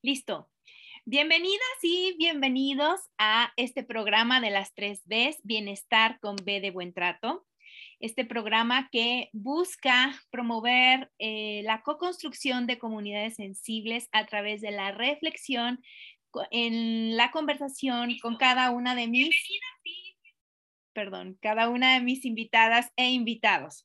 Listo. Bienvenidas y bienvenidos a este programa de las tres Bs, Bienestar con B de Buen Trato. Este programa que busca promover eh, la co-construcción de comunidades sensibles a través de la reflexión en la conversación con cada una de mis, perdón, cada una de mis invitadas e invitados.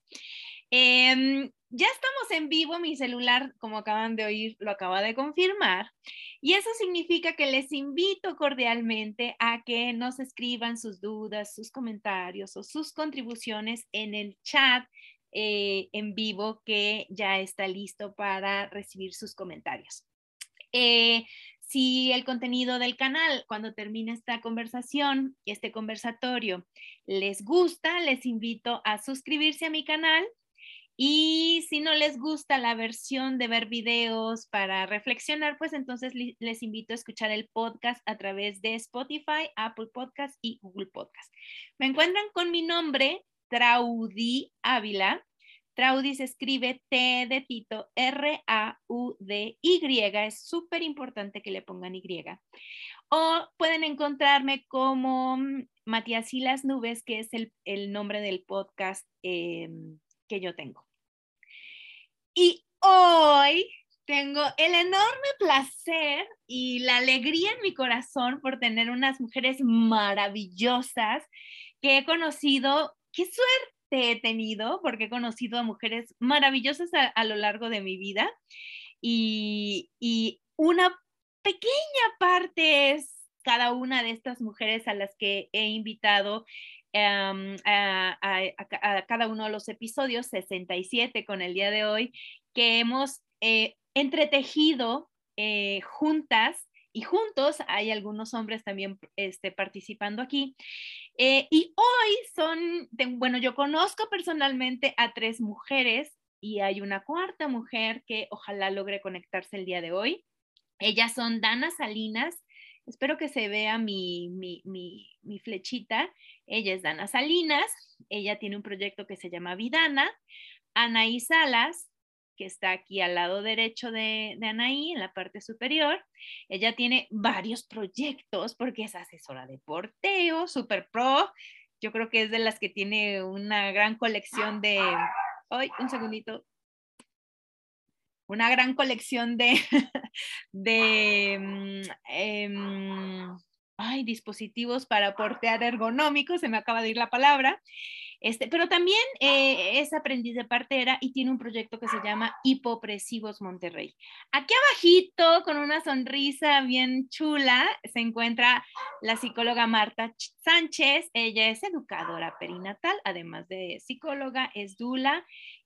Em, ya estamos en vivo, mi celular, como acaban de oír, lo acaba de confirmar. Y eso significa que les invito cordialmente a que nos escriban sus dudas, sus comentarios o sus contribuciones en el chat eh, en vivo que ya está listo para recibir sus comentarios. Eh, si el contenido del canal, cuando termine esta conversación este conversatorio, les gusta, les invito a suscribirse a mi canal y si no les gusta la versión de ver videos para reflexionar, pues entonces les invito a escuchar el podcast a través de Spotify, Apple Podcast y Google Podcast. Me encuentran con mi nombre, Traudy Ávila. Traudy se escribe T de Tito, R-A-U-D-Y. Es súper importante que le pongan Y. O pueden encontrarme como mm, Matías y las Nubes, que es el, nombre del podcast. Em, yo tengo. Y hoy tengo el enorme placer y la alegría en mi corazón por tener unas mujeres maravillosas que he conocido. Qué suerte he tenido porque he conocido a mujeres maravillosas a, lo largo de mi vida. Y, y una pequeña parte es cada una de estas mujeres a las que he invitado Em, a, cada uno de los episodios, 67 con el día de hoy, que hemos eh, entretejido eh, juntas y juntos, hay algunos hombres también este, participando aquí. Eh, y hoy son, bueno, yo conozco personalmente a tres mujeres y hay una cuarta mujer que ojalá logre conectarse el día de hoy. Ellas son Dana Salinas, espero que se vea mi, mi, mi flechita. Ella es Dana Salinas, ella tiene un proyecto que se llama Vidana. Anaí Salas, que está aquí al lado derecho de, de Anaí, en la parte superior. Ella tiene varios proyectos porque es asesora de porteo, super pro. Yo creo que es de las que tiene una gran colección de... ¡Ay, un segundito! Una gran colección de, de mm, em, ay, dispositivos para portear ergonómicos, se me acaba de ir la palabra. Este, pero también eh, es aprendiz de partera y tiene un proyecto que se llama Hipopresivos Monterrey. Aquí abajito, con una sonrisa bien chula, se encuentra la psicóloga Marta Sánchez. Ella es educadora perinatal, además de psicóloga, es dula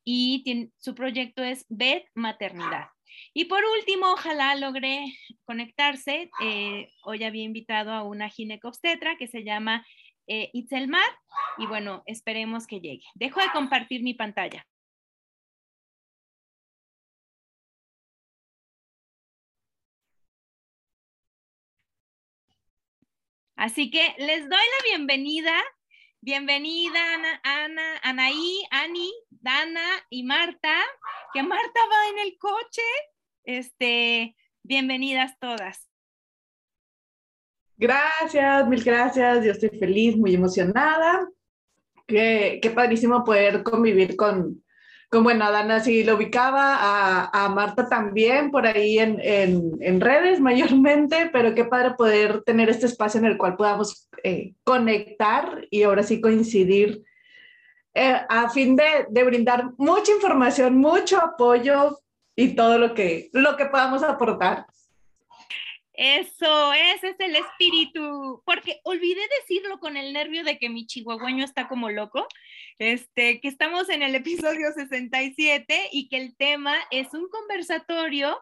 y su proyecto es BED Maternidad. Y por último, ojalá logre conectarse. Eh, hoy había invitado a una ginecobstetra que se llama eh, Itzelmar y bueno, esperemos que llegue. Dejo de compartir mi pantalla. Así que les doy la bienvenida. Bienvenida Ana, Ana, Anaí, Ani, Dana y Marta, que Marta va en el coche. Este, bienvenidas todas. Gracias, mil gracias. Yo estoy feliz, muy emocionada. Qué, qué padrísimo poder convivir con, como bueno, a Dana sí lo ubicaba, a, a Marta también, por ahí en, en, en, redes mayormente, pero qué padre poder tener este espacio en el cual podamos eh, conectar y ahora sí coincidir eh, a fin de, de, brindar mucha información, mucho apoyo y todo lo que, lo que podamos aportar. Eso, ese es el espíritu, porque olvidé decirlo con el nervio de que mi chihuahueño está como loco, este, que estamos en el episodio 67 y que el tema es un conversatorio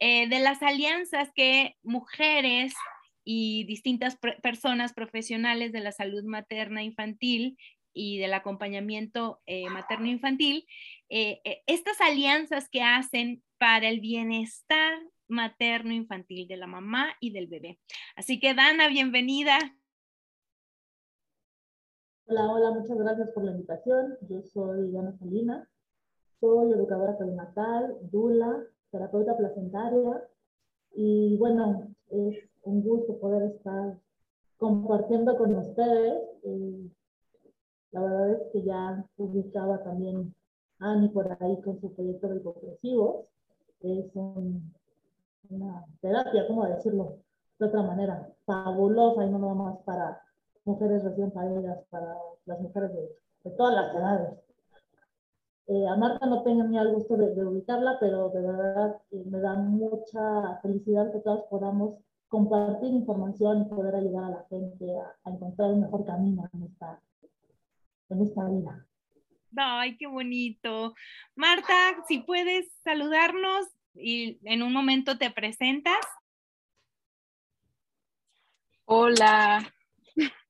eh, de las alianzas que mujeres y distintas personas profesionales de la salud materna infantil y del acompañamiento eh, materno-infantil, eh, eh, estas alianzas que hacen para el bienestar materno-infantil de la mamá y del bebé. Así que Dana, bienvenida. Hola, hola, muchas gracias por la invitación. Yo soy Dana Salina, soy educadora perinatal, dula, terapeuta placentaria y bueno, es un gusto poder estar compartiendo con ustedes. Eh, la verdad es que ya publicaba también Ani por ahí con su proyecto de. Es una terapia, ¿cómo decirlo? De otra manera, fabulosa y no nada más para mujeres recién paridas, para las mujeres de, todas las edades. Eh, a Marta no ni el gusto de, ubicarla, pero de verdad eh, me da mucha felicidad que todas podamos compartir información y poder ayudar a la gente a, a encontrar un mejor camino en esta, en esta vida. Ay, qué bonito. Marta, si puedes saludarnos y en un momento te presentas. Hola.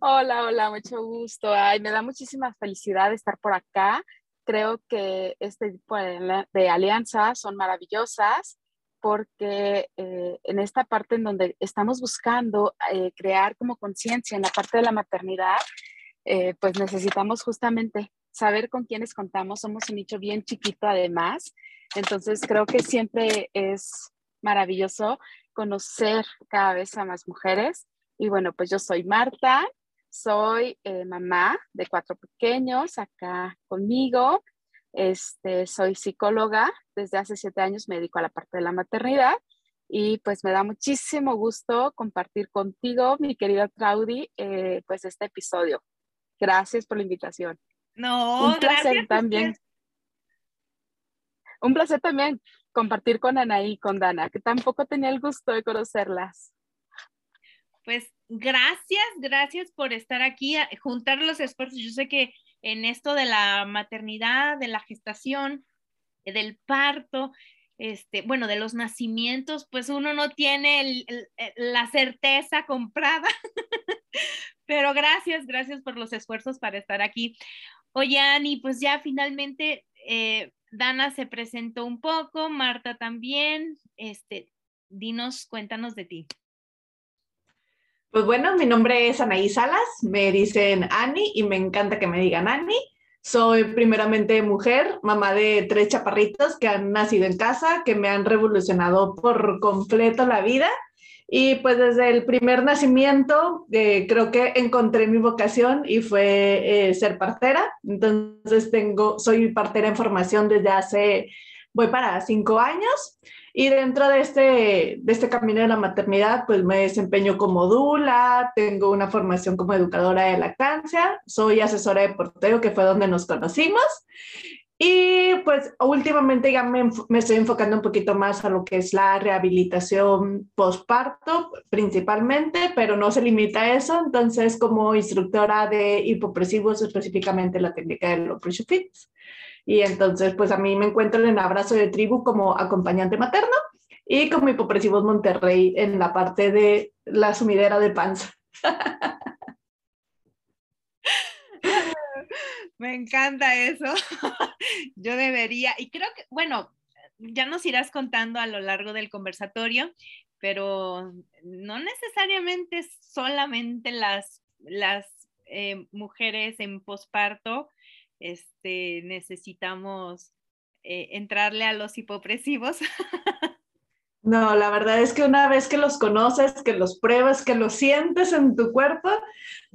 Hola, hola, mucho gusto. Ay, me da muchísima felicidad estar por acá. Creo que este tipo de, alianzas son maravillosas porque eh, en esta parte en donde estamos buscando eh, crear como conciencia en la parte de la maternidad, eh, pues necesitamos justamente saber con quiénes contamos. Somos un nicho bien chiquito además, entonces creo que siempre es maravilloso conocer cada vez a más mujeres. Y bueno, pues yo soy Marta, soy eh, mamá de cuatro pequeños acá conmigo. Este, soy psicóloga, desde hace siete años me dedico a la parte de la maternidad y pues me da muchísimo gusto compartir contigo, mi querida Claudi, eh, pues este episodio. Gracias por la invitación. No, un placer también. Un placer también compartir con Anaí y con Dana, que tampoco tenía el gusto de conocerlas. Pues gracias, gracias por estar aquí, juntar los esfuerzos. Yo sé que en esto de la maternidad, de la gestación, del parto, este, bueno, de los nacimientos, pues uno no tiene la certeza comprada, pero gracias, gracias por los esfuerzos para estar aquí. Oye, Ani, pues ya finalmente eh, Dana se presentó un poco, Marta también. Este, dinos, cuéntanos de ti. Pues bueno, mi nombre es Anaí Salas, me dicen Ani y me encanta que me digan Ani. Soy primeramente mujer, mamá de tres chaparritos que han nacido en casa, que me han revolucionado por completo la vida. Y pues desde el primer nacimiento eh, creo que encontré mi vocación y fue eh, ser partera. Entonces tengo, soy partera en formación desde hace, voy para cinco años. Y dentro de este, de este camino de la maternidad, pues me desempeño como dula, tengo una formación como educadora de lactancia, soy asesora de porteo, que fue donde nos conocimos. Y pues últimamente ya me, estoy enfocando un poquito más a lo que es la rehabilitación postparto principalmente, pero no se limita a eso. Entonces, como instructora de hipopresivos, específicamente la técnica de los Fits. Y entonces, pues a mí me encuentro en Abrazo de Tribu como acompañante materno y como Hipopresivos Monterrey en la parte de la sumidera de panza. Me encanta eso. Yo debería, y creo que, bueno, ya nos irás contando a lo largo del conversatorio, pero no necesariamente solamente las, las eh, mujeres en posparto este, necesitamos eh, entrarle a los hipopresivos. No, la verdad es que una vez que los conoces, que los pruebas, que los sientes en tu cuerpo,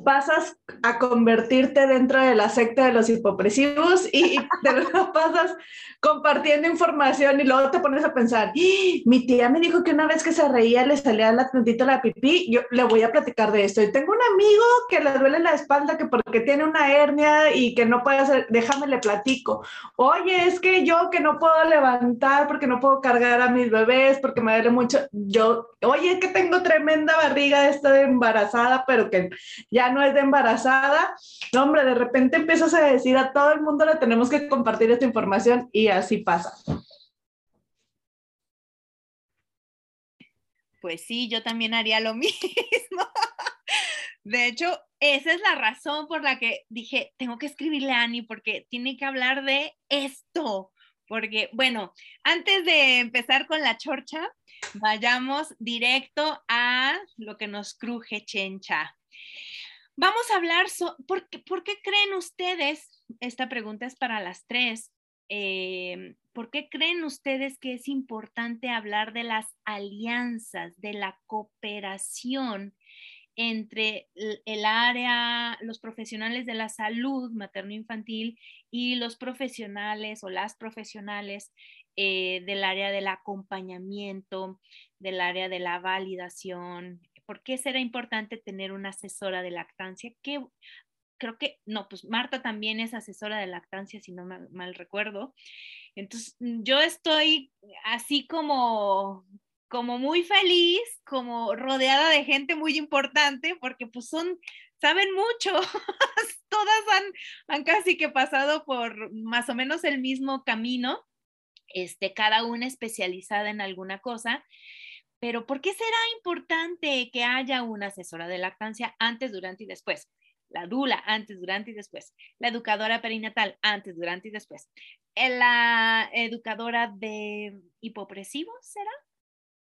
pasas a convertirte dentro de la secta de los hipopresivos y te lo pasas compartiendo información y luego te pones a pensar, ¡Ah! mi tía me dijo que una vez que se reía le salía la tantito la pipí, yo le voy a platicar de esto. Y tengo un amigo que le duele la espalda que porque tiene una hernia y que no puede hacer, déjame le platico. Oye, es que yo que no puedo levantar porque no puedo cargar a mis bebés porque me duele mucho. Yo, oye, que tengo tremenda barriga, estoy embarazada, pero que ya no es de embarazada. No, hombre, de repente empiezas a decir a todo el mundo le tenemos que compartir esta información y así pasa. Pues sí, yo también haría lo mismo. De hecho, esa es la razón por la que dije, tengo que escribirle a Ani porque tiene que hablar de esto. Porque, bueno, antes de empezar con la chorcha, vayamos directo a lo que nos cruje Chencha. Vamos a hablar, ¿por, qué, ¿por, qué, creen ustedes? Esta pregunta es para las tres. Eh, ¿Por qué creen ustedes que es importante hablar de las alianzas, de la cooperación entre el área, los profesionales de la salud materno-infantil y los profesionales o las profesionales eh, del área del acompañamiento, del área de la validación? ¿Por qué será importante tener una asesora de lactancia? ¿Qué, creo que, no, pues Marta también es asesora de lactancia, si no mal, recuerdo. Entonces, mm, yo estoy así como, como muy feliz, como rodeada de gente muy importante, porque pues son, saben mucho, todas han, han casi que pasado por más o menos el mismo camino, este, cada una especializada en alguna cosa. Pero ¿por qué será importante que haya una asesora de lactancia antes, durante y después? la dula antes, durante y después, la educadora perinatal antes, durante y después, eh, la educadora de hipopresivos, ¿será?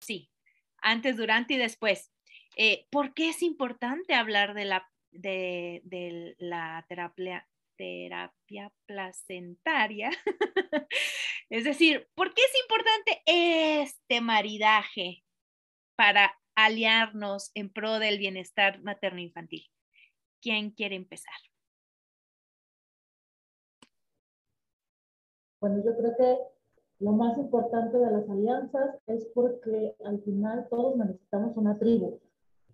Sí, antes, durante y después. Eh, ¿Por qué es importante hablar de la, de, la terapia, terapia placentaria? es decir, ¿por qué es importante este maridaje para aliarnos en pro del bienestar materno-infantil? ¿Quién quiere empezar? Bueno, yo creo que lo más importante de las alianzas es porque al final todos necesitamos una tribu.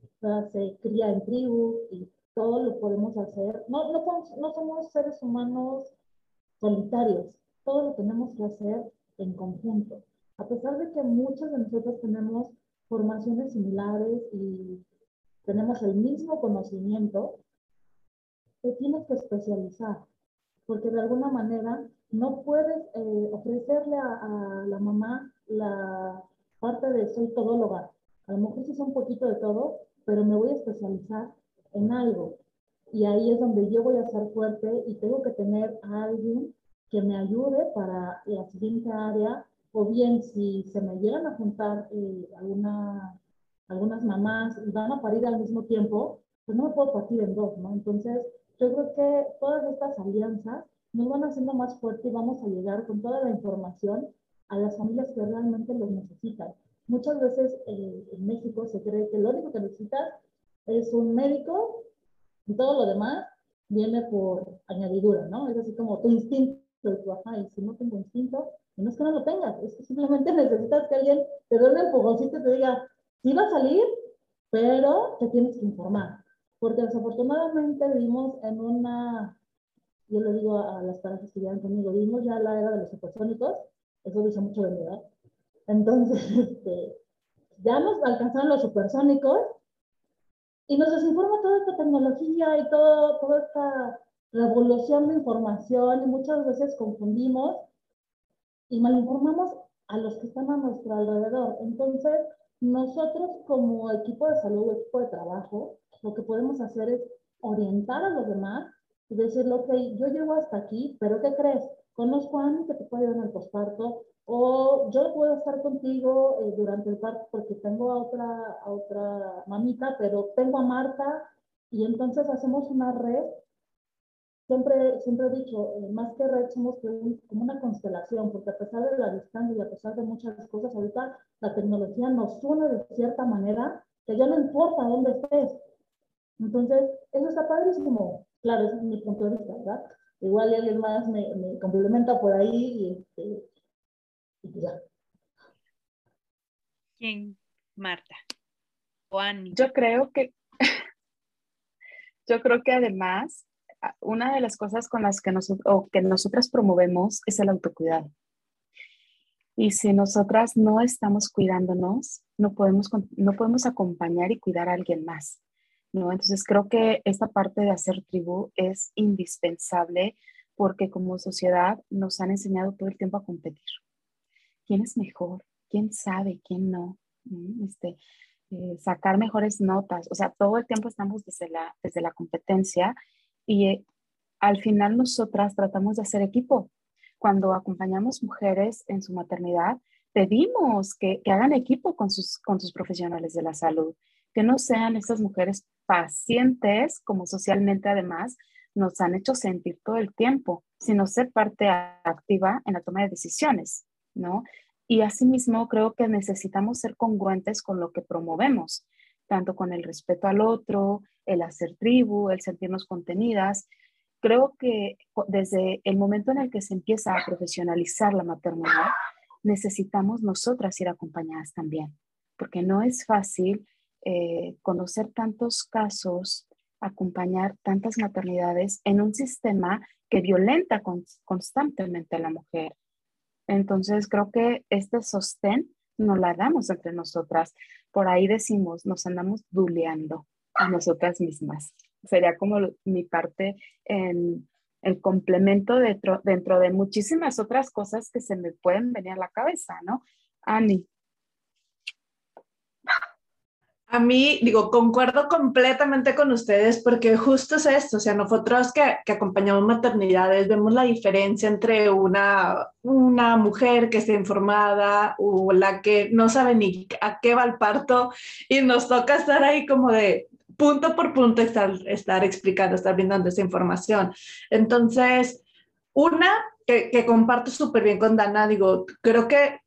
O sea, se cría en tribu y todo lo podemos hacer. No, no, no somos seres humanos solitarios, todo lo tenemos que hacer en conjunto. A pesar de que muchos de nosotros tenemos formaciones similares y tenemos el mismo conocimiento, te tienes que especializar, porque de alguna manera no puedes eh, ofrecerle a, la mamá la parte de soy todóloga. A lo mejor sí es un poquito de todo, pero me voy a especializar en algo. Y ahí es donde yo voy a ser fuerte y tengo que tener a alguien que me ayude para la siguiente área, o bien si se me llegan a juntar eh, alguna, algunas mamás y van a parir al mismo tiempo, pues no me puedo partir en dos, ¿no? Entonces, yo creo que todas estas alianzas nos van haciendo más fuerte y vamos a llegar con toda la información a las familias que realmente lo necesitan. Muchas veces eh, en México se cree que lo único que necesitas es un médico y todo lo demás viene por añadidura, ¿no? Es así como tu instinto, y tu, ajá, y si no tengo instinto, no es que no lo tengas, es que simplemente necesitas que alguien te dé un empujoncito y te diga, sí va a salir, pero te tienes que informar porque desafortunadamente vivimos en una, yo le digo a las parejas que llegan conmigo, vivimos ya la era de los supersónicos, eso dice mucho de mi edad. Entonces, este, ya nos alcanzaron los supersónicos y nos desinforma toda esta tecnología y todo, toda esta revolución de información y muchas veces confundimos y malinformamos a los que están a nuestro alrededor. Entonces, nosotros como equipo de salud, equipo de trabajo, lo que podemos hacer es orientar a los demás y decirle, ok, yo llego hasta aquí, pero ¿qué crees? Conozco a alguien que te puede ayudar en el posparto, o yo puedo estar contigo eh, durante el parto porque tengo a otra, a otra mamita, pero tengo a Marta, y entonces hacemos una red. Siempre, siempre he dicho, eh, más que red, somos como una constelación, porque a pesar de la distancia y a pesar de muchas cosas, ahorita la tecnología nos une de cierta manera que ya no importa dónde estés, Entonces, eso está padrísimo. Claro, ese es mi punto de vista, ¿verdad? Igual alguien más me, me complementa por ahí y, este, y ya. ¿Quién? Marta. Annie. Yo creo que, yo creo que además, una de las cosas con las que, o que nosotras promovemos es el autocuidado. Y si nosotras no estamos cuidándonos, no podemos, no podemos acompañar y cuidar a alguien más. ¿no? Entonces creo que esta parte de hacer tribu es indispensable porque como sociedad nos han enseñado todo el tiempo a competir. ¿Quién es mejor? ¿Quién sabe? ¿Quién no? Este, eh, sacar mejores notas. O sea, todo el tiempo estamos desde la, desde la competencia y eh, al final nosotras tratamos de hacer equipo cuando acompañamos mujeres en su maternidad, pedimos que, hagan equipo con sus, con sus profesionales de la salud, que no sean estas mujeres pacientes, como socialmente además nos han hecho sentir todo el tiempo, sino ser parte activa en la toma de decisiones, ¿no? Y asimismo creo que necesitamos ser congruentes con lo que promovemos, tanto con el respeto al otro, el hacer tribu, el sentirnos contenidas, creo que desde el momento en el que se empieza a profesionalizar la maternidad, necesitamos nosotras ir acompañadas también, porque no es fácil eh, conocer tantos casos, acompañar tantas maternidades en un sistema que violenta constantemente a la mujer. Entonces, creo que este sostén nos la damos entre nosotras. Por ahí decimos, nos andamos duleando a nosotras mismas sería como mi parte en el complemento dentro, dentro de muchísimas otras cosas que se me pueden venir a la cabeza, ¿no? Ani. A mí, digo, concuerdo completamente con ustedes porque justo es esto, o sea, nosotros que, que, acompañamos maternidades vemos la diferencia entre una, una mujer que está informada o la que no sabe ni a qué va el parto y nos toca estar ahí como de, punto por punto estar, estar explicando, estar brindando esa información. Entonces, una que, que comparto súper bien con Dana, digo, creo que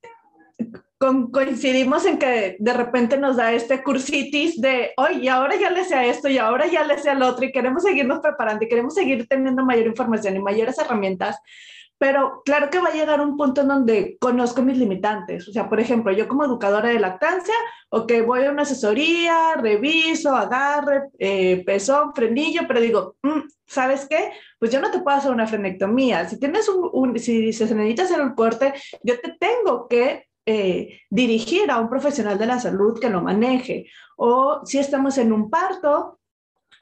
coincidimos en que de repente nos da este cursitis de, oye, ahora ya le sea esto y ahora ya le sea lo otro y queremos seguirnos preparando y queremos seguir teniendo mayor información y mayores herramientas pero claro que va a llegar un punto en donde conozco mis limitantes. O sea, por ejemplo, yo como educadora de lactancia, ok, voy a una asesoría, reviso, agarre, eh, pezón, frenillo, pero digo, mm, ¿sabes qué? Pues yo no te puedo hacer una frenectomía. Si tienes un, si, se necesita hacer un corte, yo te tengo que eh, dirigir a un profesional de la salud que lo maneje. O si estamos en un parto,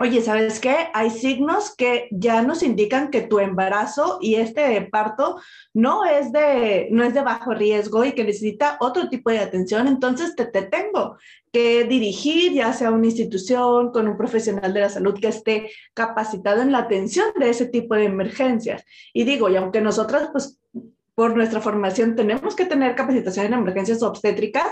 Oye, ¿sabes qué? Hay signos que ya nos indican que tu embarazo y este parto no es de, no es de bajo riesgo y que necesita otro tipo de atención, entonces te, te tengo que dirigir ya sea una institución con un profesional de la salud que esté capacitado en la atención de ese tipo de emergencias. Y digo, y aunque nosotras, pues, por nuestra formación tenemos que tener capacitación en emergencias obstétricas,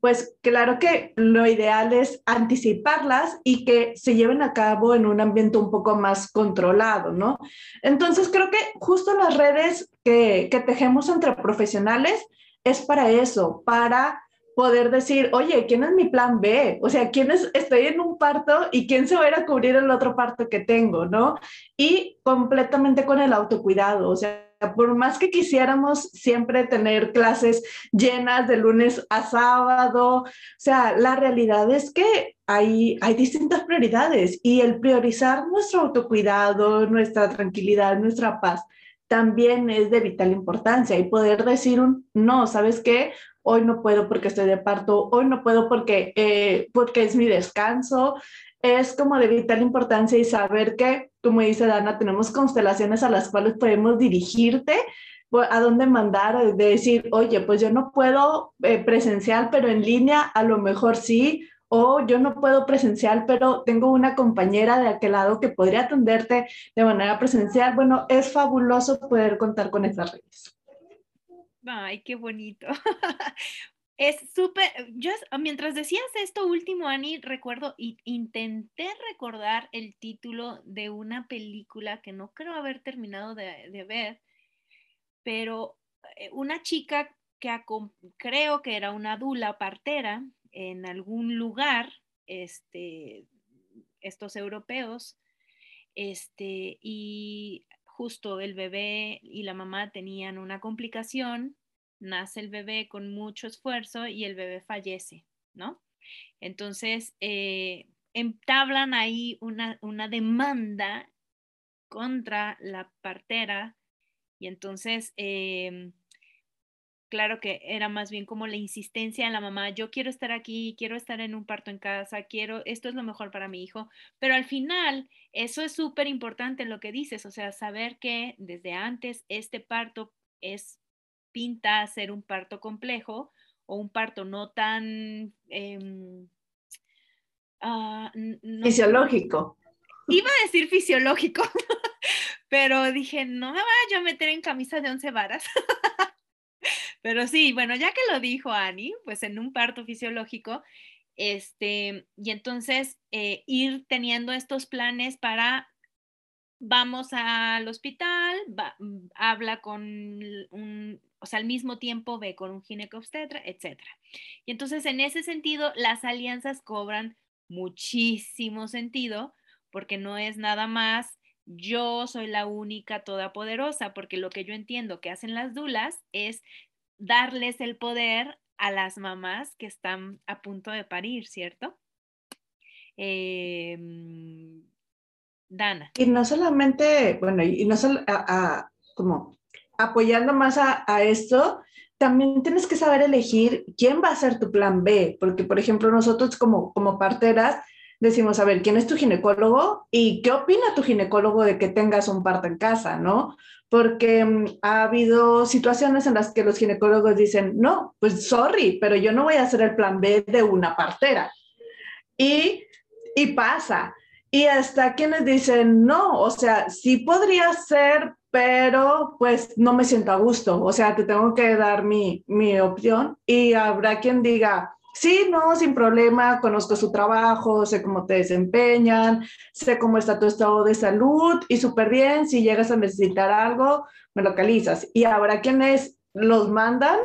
pues claro que lo ideal es anticiparlas y que se lleven a cabo en un ambiente un poco más controlado, ¿no? Entonces creo que justo las redes que, que tejemos entre profesionales es para eso, para poder decir, oye, ¿quién es mi plan B? O sea, ¿quién es, estoy en un parto y quién se va a ir a cubrir el otro parto que tengo, ¿no? Y completamente con el autocuidado, o sea, por más que quisiéramos siempre tener clases llenas de lunes a sábado, o sea, la realidad es que hay, hay distintas prioridades y el priorizar nuestro autocuidado, nuestra tranquilidad, nuestra paz, también es de vital importancia y poder decir un no, ¿sabes qué? Hoy no puedo porque estoy de parto, hoy no puedo porque, eh, porque es mi descanso, es como de vital importancia y saber que, como dice Dana, tenemos constelaciones a las cuales podemos dirigirte a dónde mandar, de decir, oye, pues yo no puedo eh, presencial, pero en línea a lo mejor sí, o yo no puedo presencial, pero tengo una compañera de aquel lado que podría atenderte de manera presencial. Bueno, es fabuloso poder contar con esas redes. Ay, qué bonito. Es súper, yo mientras decías esto último, Ani, recuerdo, y intenté recordar el título de una película que no creo haber terminado de, ver, pero eh, una chica que creo que era una dula partera en algún lugar, este, estos europeos, este, y justo el bebé y la mamá tenían una complicación, nace el bebé con mucho esfuerzo y el bebé fallece, ¿no? Entonces, eh, entablan ahí una, una demanda contra la partera y entonces, em, claro que era más bien como la insistencia de la mamá, yo quiero estar aquí, quiero estar en un parto en casa, quiero, esto es lo mejor para mi hijo, pero al final eso es súper importante lo que dices, o sea, saber que desde antes este parto es pinta a ser un parto complejo o un parto no tan... Em, ah, fisiológico. Iba a decir fisiológico, pero dije, no me vaya yo a meter en camisa de once varas. pero sí, bueno, ya que lo dijo Ani, pues en un parto fisiológico, este, y entonces eh, ir teniendo estos planes para vamos al hospital, mm, habla con un, o sea, al mismo tiempo ve con un ginecobstetra, etc. Y entonces, en ese sentido, las alianzas cobran muchísimo sentido porque no es nada más yo soy la única todopoderosa, porque lo que yo entiendo que hacen las dulas es darles el poder a las mamás que están a punto de parir, ¿cierto? Em, Dana. Y no solamente, bueno, y no solo como apoyando más a, esto, también tienes que saber elegir quién va a ser tu plan B, porque por ejemplo nosotros como, como parteras decimos, a ver, ¿quién es tu ginecólogo? ¿Y qué opina tu ginecólogo de que tengas un parto en casa, no? Porque mm, ha habido situaciones en las que los ginecólogos dicen, no, pues sorry, pero yo no voy a hacer el plan B de una partera. Y, y pasa. Y hasta quienes dicen, no, o sea, sí podría ser, pero pues no me siento a gusto. O sea, te tengo que dar mi, mi opción. Y habrá quien diga, Sí, no, sin problema, conozco su trabajo, sé cómo te desempeñan, sé cómo está tu estado de salud y súper bien, si llegas a necesitar algo, me localizas. Y habrá quienes los mandan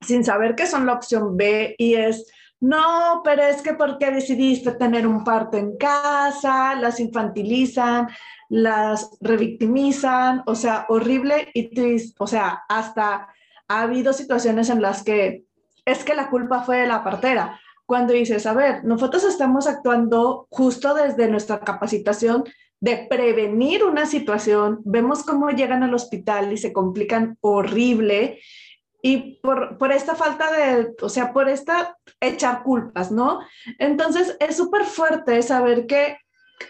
sin saber que son la opción B y es, no, pero es que porque decidiste tener un parto en casa, las infantilizan, las revictimizan, o sea, horrible y triste, o sea, hasta ha habido situaciones en las que es que la culpa fue de la partera. Cuando dices, a ver, nosotros estamos actuando justo desde nuestra capacitación de prevenir una situación, vemos cómo llegan al hospital y se complican horrible y por, por esta falta de, o sea, por esta echar culpas, ¿no? Entonces es súper fuerte saber que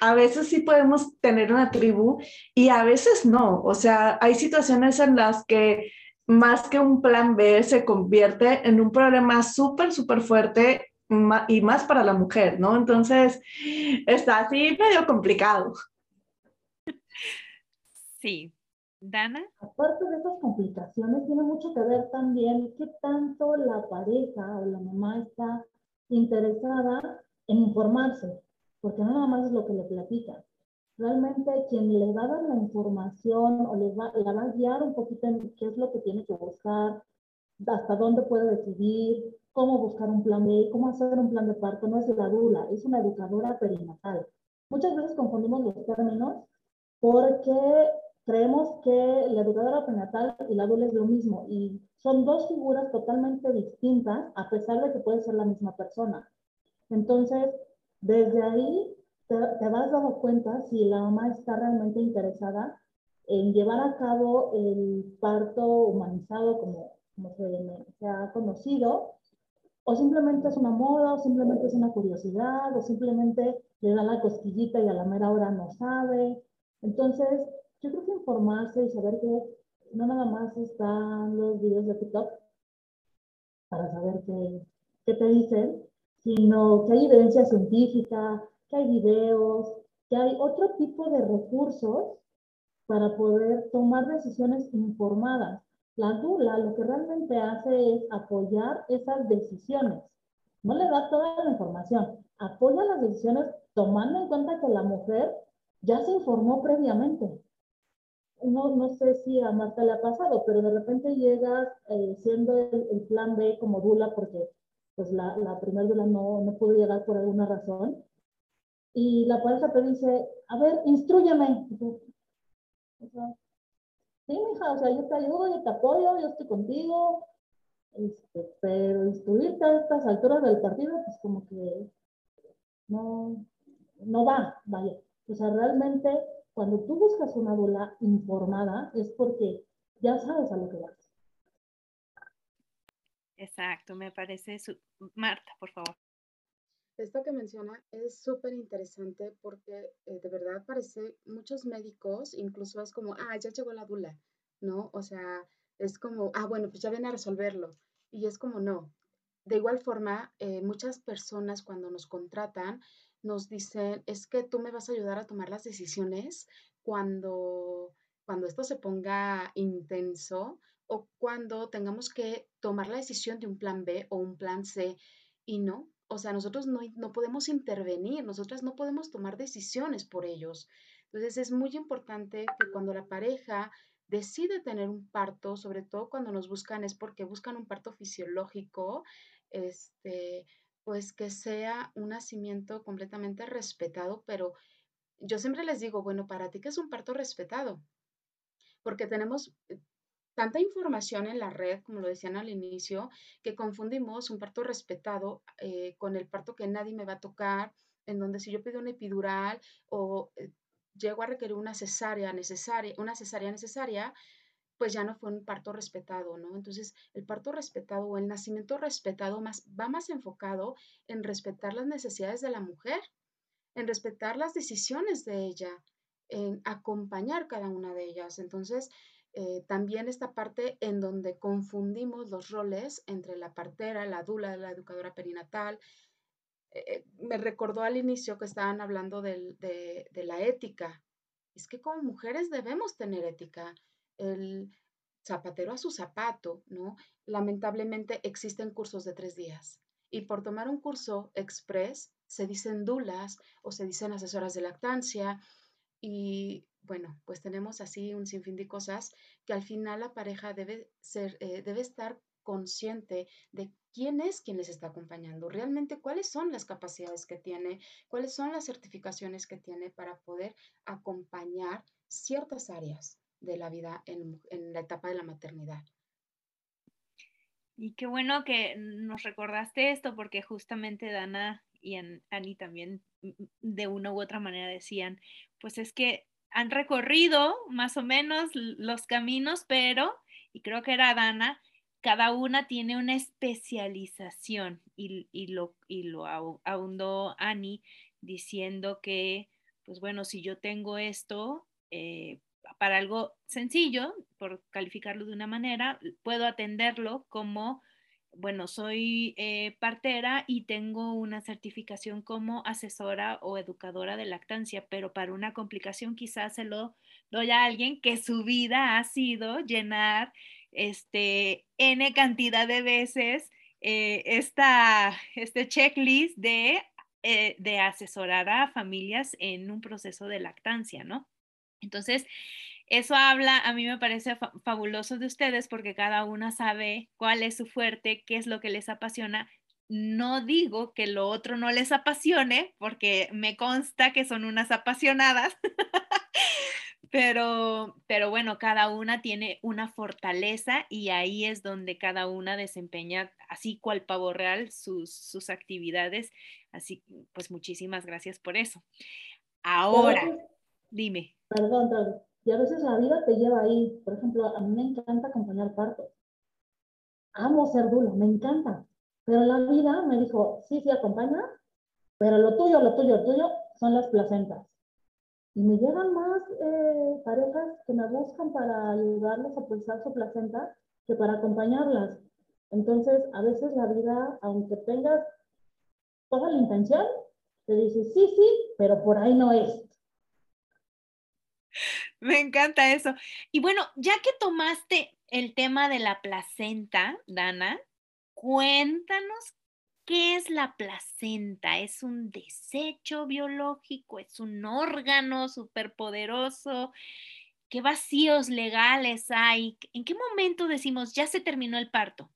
a veces sí podemos tener una tribu y a veces no. O sea, hay situaciones en las que más que un plan B, se convierte en un problema súper, súper fuerte y más para la mujer, ¿no? Entonces, está así medio complicado. Sí. Dana. Aparte de esas complicaciones, tiene mucho que ver también qué tanto la pareja o la mamá está interesada en informarse, porque no nada más es lo que le platica, realmente quien le va a dar la información o le va, la va a guiar un poquito en qué es lo que tiene que buscar, hasta dónde puede decidir, cómo buscar un plan B, cómo hacer un plan de parto, no es la dula, es una educadora perinatal. Muchas veces confundimos los términos porque creemos que la educadora perinatal y la dula es lo mismo y son dos figuras totalmente distintas a pesar de que puede ser la misma persona. Entonces, desde ahí te, te vas dando cuenta si la mamá está realmente interesada en llevar a cabo el parto humanizado como, como se, se, ha conocido, o simplemente es una moda, o simplemente es una curiosidad, o simplemente le da la cosquillita y a la mera hora no sabe. Entonces, yo creo que informarse y saber que no nada más están los videos de TikTok para saber qué, qué te dicen, sino que hay evidencia científica, que hay videos, que hay otro tipo de recursos para poder tomar decisiones informadas. La DULA lo que realmente hace es apoyar esas decisiones. No le da toda la información, apoya las decisiones tomando en cuenta que la mujer ya se informó previamente. No, no sé si a Marta le ha pasado, pero de repente llegas eh, siendo el, plan B como Dula porque pues la, la primera Dula no, no pudo llegar por alguna razón y la pareja te dice, a ver, instruyeme. Sí, mija, o sea, yo te ayudo, yo te apoyo, yo estoy contigo, este, pero instruirte a estas alturas del partido, pues como que no, no va, vaya. O sea, realmente cuando tú buscas una dula informada es porque ya sabes a lo que vas. Exacto, me parece. Su... Marta, por favor. Esto que menciona es súper interesante porque eh, de verdad parece muchos médicos, incluso es como, ah, ya llegó la dula, ¿no? O sea, es como, ah, bueno, pues ya viene a resolverlo. Y es como, no. De igual forma, eh, muchas personas cuando nos contratan nos dicen, es que tú me vas a ayudar a tomar las decisiones cuando, cuando esto se ponga intenso o cuando tengamos que tomar la decisión de un plan B o un plan C y no. O sea, nosotros no, no podemos intervenir, nosotras no podemos tomar decisiones por ellos. Entonces es muy importante que cuando la pareja decide tener un parto, sobre todo cuando nos buscan es porque buscan un parto fisiológico, este, pues que sea un nacimiento completamente respetado, pero yo siempre les digo, bueno, para ti que es un parto respetado, porque tenemos eh, tanta información en la red, como lo decían al inicio, que confundimos un parto respetado eh, con el parto que nadie me va a tocar, en donde si yo pido una epidural o eh, llego a requerir una cesárea necesaria, una cesárea necesaria, pues ya no fue un parto respetado, ¿no? Entonces, el parto respetado o el nacimiento respetado más, va más enfocado en respetar las necesidades de la mujer, en respetar las decisiones de ella, en acompañar cada una de ellas. Entonces, eh, también esta parte en donde confundimos los roles entre la partera, la dula, la educadora perinatal. Eh, me recordó al inicio que estaban hablando de, de la ética. Es que como mujeres debemos tener ética el zapatero a su zapato, ¿no? Lamentablemente existen cursos de tres días. Y por tomar un curso express se dicen dulas o se dicen asesoras de lactancia. Y bueno, pues tenemos así un sinfín de cosas que al final la pareja debe, ser, eh, debe estar consciente de quién es quien les está acompañando, realmente cuáles son las capacidades que tiene, cuáles son las certificaciones que tiene para poder acompañar ciertas áreas de la vida en, la etapa de la maternidad. Y qué bueno que nos recordaste esto, porque justamente Dana y Ani también mm, de una u otra manera decían, pues es que han recorrido más o menos los caminos, pero, y creo que era Dana, cada una tiene una especialización y, lo, y lo ahondó Ani diciendo que, pues bueno, si yo tengo esto, eh, para algo sencillo, por calificarlo de una manera, puedo atenderlo como, bueno, soy eh, partera y tengo una certificación como asesora o educadora de lactancia, pero para una complicación quizás se lo doy a alguien que su vida ha sido llenar este n cantidad de veces eh, esta, este checklist de, eh, de asesorar a familias en un proceso de lactancia, ¿no? Entonces, eso habla, a mí me parece fabuloso de ustedes porque cada una sabe cuál es su fuerte, qué es lo que les apasiona. No digo que lo otro no les apasione, porque me consta que son unas apasionadas, pero, pero bueno, cada una tiene una fortaleza y ahí es donde cada una desempeña, así cual pavo real, sus, sus actividades. Así, pues muchísimas gracias por eso. Ahora, dime. Perdón. Y a veces la vida te lleva ahí. Por ejemplo, a mí me encanta acompañar partos. Amo ser dula, me encanta. Pero la vida me dijo, sí, sí, acompaña, pero lo tuyo, lo tuyo, lo tuyo son las placentas. Y me llegan más eh, parejas que me buscan para ayudarles a pulsar su placenta que para acompañarlas. Entonces, a veces la vida, aunque tengas toda la intención, te dice, sí, sí, pero por ahí no es. Me encanta eso. Y bueno, ya que tomaste el tema de la placenta, Dana, cuéntanos qué es la placenta. ¿Es un desecho biológico? ¿Es un órgano superpoderoso? ¿Qué vacíos legales hay? ¿En qué momento decimos ya se terminó el parto?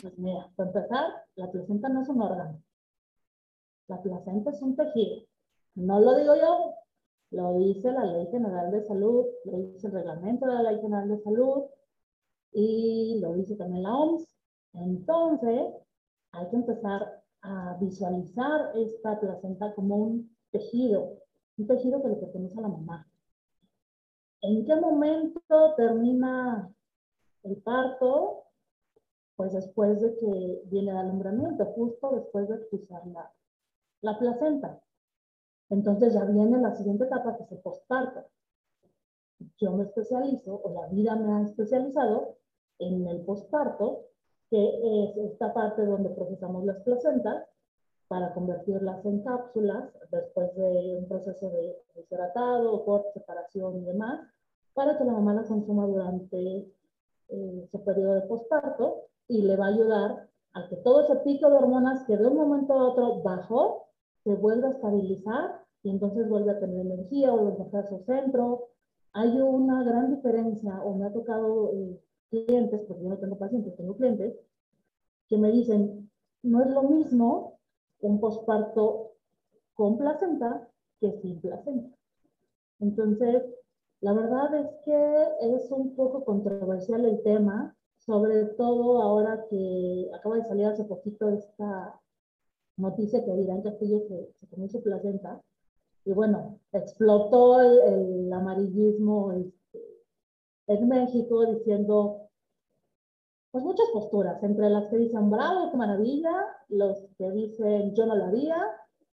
Pues mira, para empezar, la placenta no es un órgano. La placenta es un tejido. No lo digo yo, lo dice la Ley General de Salud, lo dice el reglamento de la Ley General de Salud y lo dice también la OMS. Entonces, hay que empezar a visualizar esta placenta como un tejido, un tejido que le pertenece a la mamá. ¿En qué momento termina el parto? Pues después de que viene el alumbramiento, justo después de expulsar la, la placenta. Entonces ya viene la siguiente etapa que es el postparto. Yo me especializo, o la vida me ha especializado en el postparto, que es esta parte donde procesamos las placentas para convertirlas en cápsulas después de un proceso de deshidratado, corte, separación y demás, para que la mamá la consuma durante eh, su periodo de posparto y le va a ayudar a que todo ese pico de hormonas que de un momento a otro bajó, se vuelva a estabilizar y entonces vuelve a tener energía o vuelve a su centro. Hay una gran diferencia, o me ha tocado eh, clientes, porque yo no tengo pacientes, tengo clientes, que me dicen, no es lo mismo un posparto con placenta que sin placenta. Entonces, la verdad es que es un poco controversial el tema, sobre todo ahora que acaba de salir hace poquito esta noticia que Irán Castillo se, se comió su placenta. Y bueno, explotó el, amarillismo este, en México diciendo, pues muchas posturas, entre las que dicen, bravo, qué maravilla, los que dicen, yo no lo haría,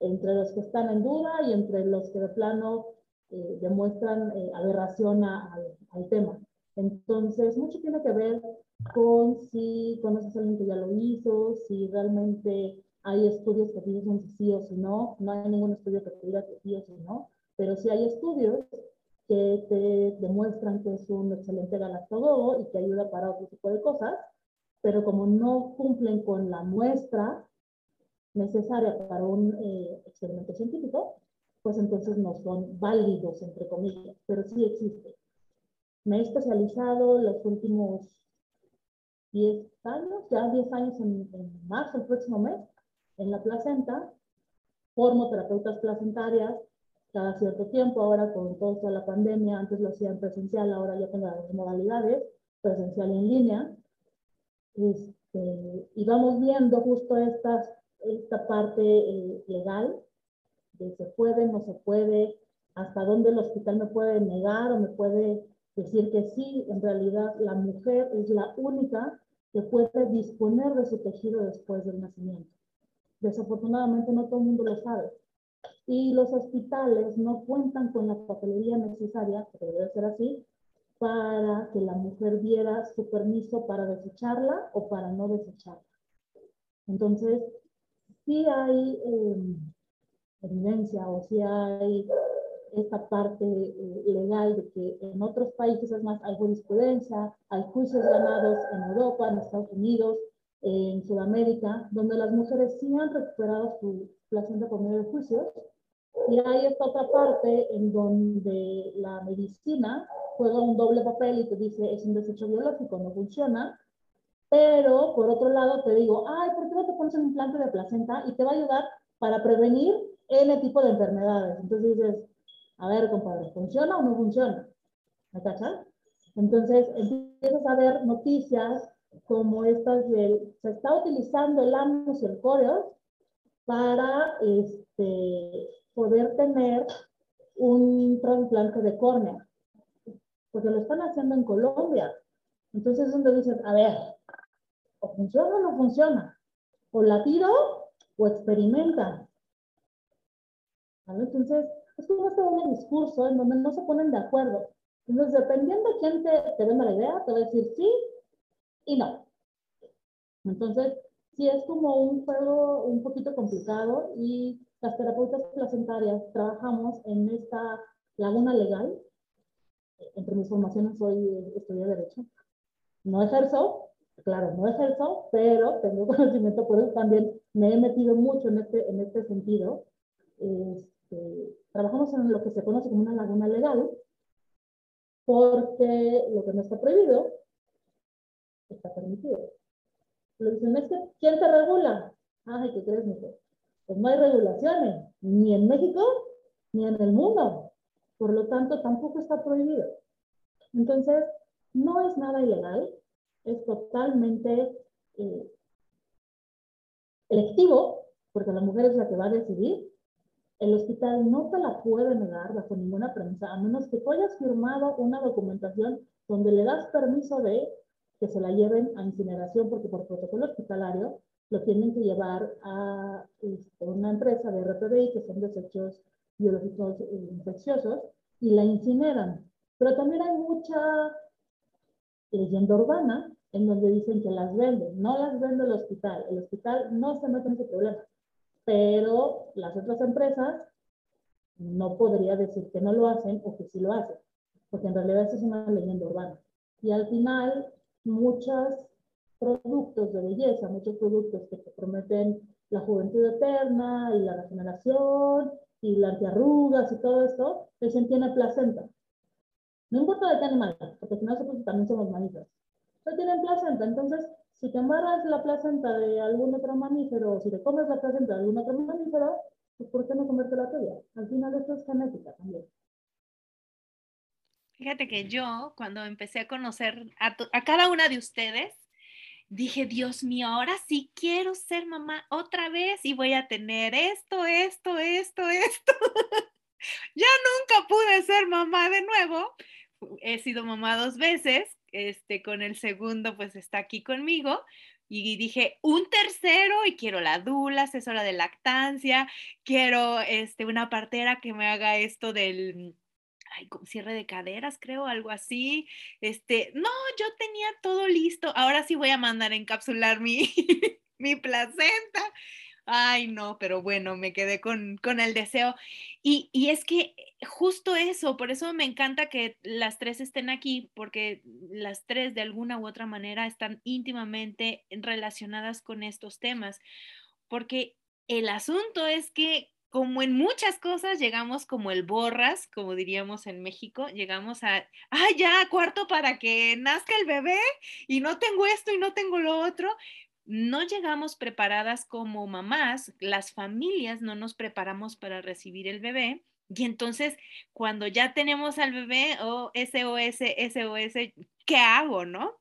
entre los que están en duda y entre los que de plano eh, demuestran eh, aberración al tema. Entonces, mucho tiene que ver con si conoces a alguien que ya lo hizo, si realmente hay estudios que dicen sí o si no. No hay ningún estudio que te diga que sí o si no, pero sí hay estudios que te demuestran que es un excelente galactogogo y que ayuda para otro tipo de cosas, pero como no cumplen con la muestra necesaria para un eh, experimento científico, pues entonces no son válidos, entre comillas, pero sí existen. Me he especializado los últimos 10 años, ya 10 años en, marzo, el próximo mes, en la placenta, formo terapeutas placentarias cada cierto tiempo, ahora con toda la pandemia, antes lo hacían presencial, ahora ya tengo las modalidades, presencial y en línea, este, y vamos viendo justo estas, esta parte eh, legal se puede, no se puede, hasta dónde el hospital me puede negar o me puede decir que sí, en realidad la mujer es la única que puede disponer de su tejido después del nacimiento. Desafortunadamente no todo el mundo lo sabe. Y los hospitales no cuentan con la papelería necesaria, que debe ser así, para que la mujer diera su permiso para desecharla o para no desecharla. Entonces, sí hay eh, evidencia o si hay esta parte eh, legal de que en otros países es más, hay jurisprudencia, hay juicios ganados en Europa, en Estados Unidos, en Sudamérica, donde las mujeres sí han recuperado su placenta por medio de juicios. Y hay esta otra parte en donde la medicina juega un doble papel y te dice es un desecho biológico, no funciona. Pero por otro lado te digo, ay, ¿por qué no te pones un implante de placenta? Y te va a ayudar para prevenir N tipo de enfermedades. Entonces dices, a ver, compadre, ¿funciona o no funciona? ¿Me cachas? Entonces empiezas a ver noticias como estas de, se está utilizando el AMUS y el coreos para este, poder tener un trasplante de córnea, porque lo están haciendo en Colombia. Entonces es donde dices, a ver, o funciona o no funciona, o la tiro o experimenta. Entonces, es como este doble discurso en donde no se ponen de acuerdo. Entonces, dependiendo de quién te, te venda la idea, te va a decir sí y no. Entonces, sí es como un juego un poquito complicado y las terapeutas placentarias trabajamos en esta laguna legal. Entre mis formaciones soy estudié Derecho. No ejerzo, claro, no ejerzo, pero tengo conocimiento, por eso también me he metido mucho en este, en este sentido. Este, trabajamos en lo que se conoce como una laguna legal, porque lo que no está prohibido está permitido. Lo dicen, es que, ¿quién te regula? Ay, ¿qué crees, mujer? pues no hay regulaciones, ni en México ni en el mundo. Por lo tanto, tampoco está prohibido. Entonces, no es nada ilegal, es totalmente eh, electivo, porque la mujer es la que va a decidir. El hospital no te la puede negar bajo ninguna premisa, a menos que tú hayas firmado una documentación donde le das permiso de que se la lleven a incineración, porque por protocolo hospitalario lo tienen que llevar a este, una empresa de RPBI, que son desechos biológicos eh, infecciosos, y la incineran. Pero también hay mucha leyenda urbana en donde dicen que las venden. No las vende el hospital. El hospital no se mete en ese problema. Pero las otras empresas no podría decir que no lo hacen o que sí lo hacen. Porque en realidad eso es una leyenda urbana. Y al final, muchos productos de belleza, muchos productos que te prometen la juventud eterna y la regeneración y las antiarrugas y todo esto, dicen tiene placenta. No importa de qué animal, porque si nosotros también somos mamíferos. Pero tienen placenta, entonces si te amarras la placenta de algún otro mamífero, o si te comes la placenta de algún otro mamífero, pues ¿por qué no comerte la tuya? Al final esto es genética también. Fíjate que yo, cuando empecé a conocer a, a, cada una de ustedes, dije, Dios mío, ahora sí quiero ser mamá otra vez y voy a tener esto, esto, esto, esto. ya nunca pude ser mamá de nuevo, he sido mamá dos veces, este, con el segundo pues está aquí conmigo. Y dije, un tercero y quiero la dula, asesora de lactancia, quiero este, una partera que me haga esto del ay, cierre de caderas, creo, algo así. Este, no, yo tenía todo listo. Ahora sí voy a mandar a encapsular mi, mi placenta. Ay, no, pero bueno, me quedé con, el deseo. Y, es que justo eso, por eso me encanta que las tres estén aquí, porque las tres de alguna u otra manera están íntimamente relacionadas con estos temas, porque el asunto es que como en muchas cosas llegamos como el borras, como diríamos en México, llegamos a, ah, ya, cuarto para que nazca el bebé y no tengo esto y no tengo lo otro, no llegamos preparadas como mamás, las familias no nos preparamos para recibir el bebé. Y entonces, cuando ya tenemos al bebé, oh, SOS, SOS, ¿qué hago, no?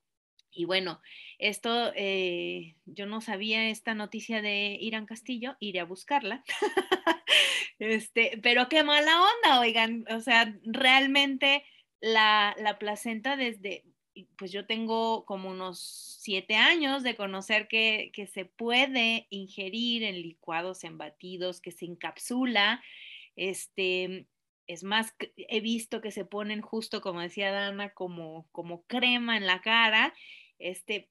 Y bueno, esto, eh, yo no sabía esta noticia de Irán Castillo, iré a buscarla. este, pero qué mala onda, oigan, o sea, realmente la, la placenta desde, pues yo tengo como unos siete años de conocer que, se puede ingerir en licuados, en batidos, que se encapsula. Este, es más, he visto que se ponen justo, como decía Dana, como, como crema en la cara. Este,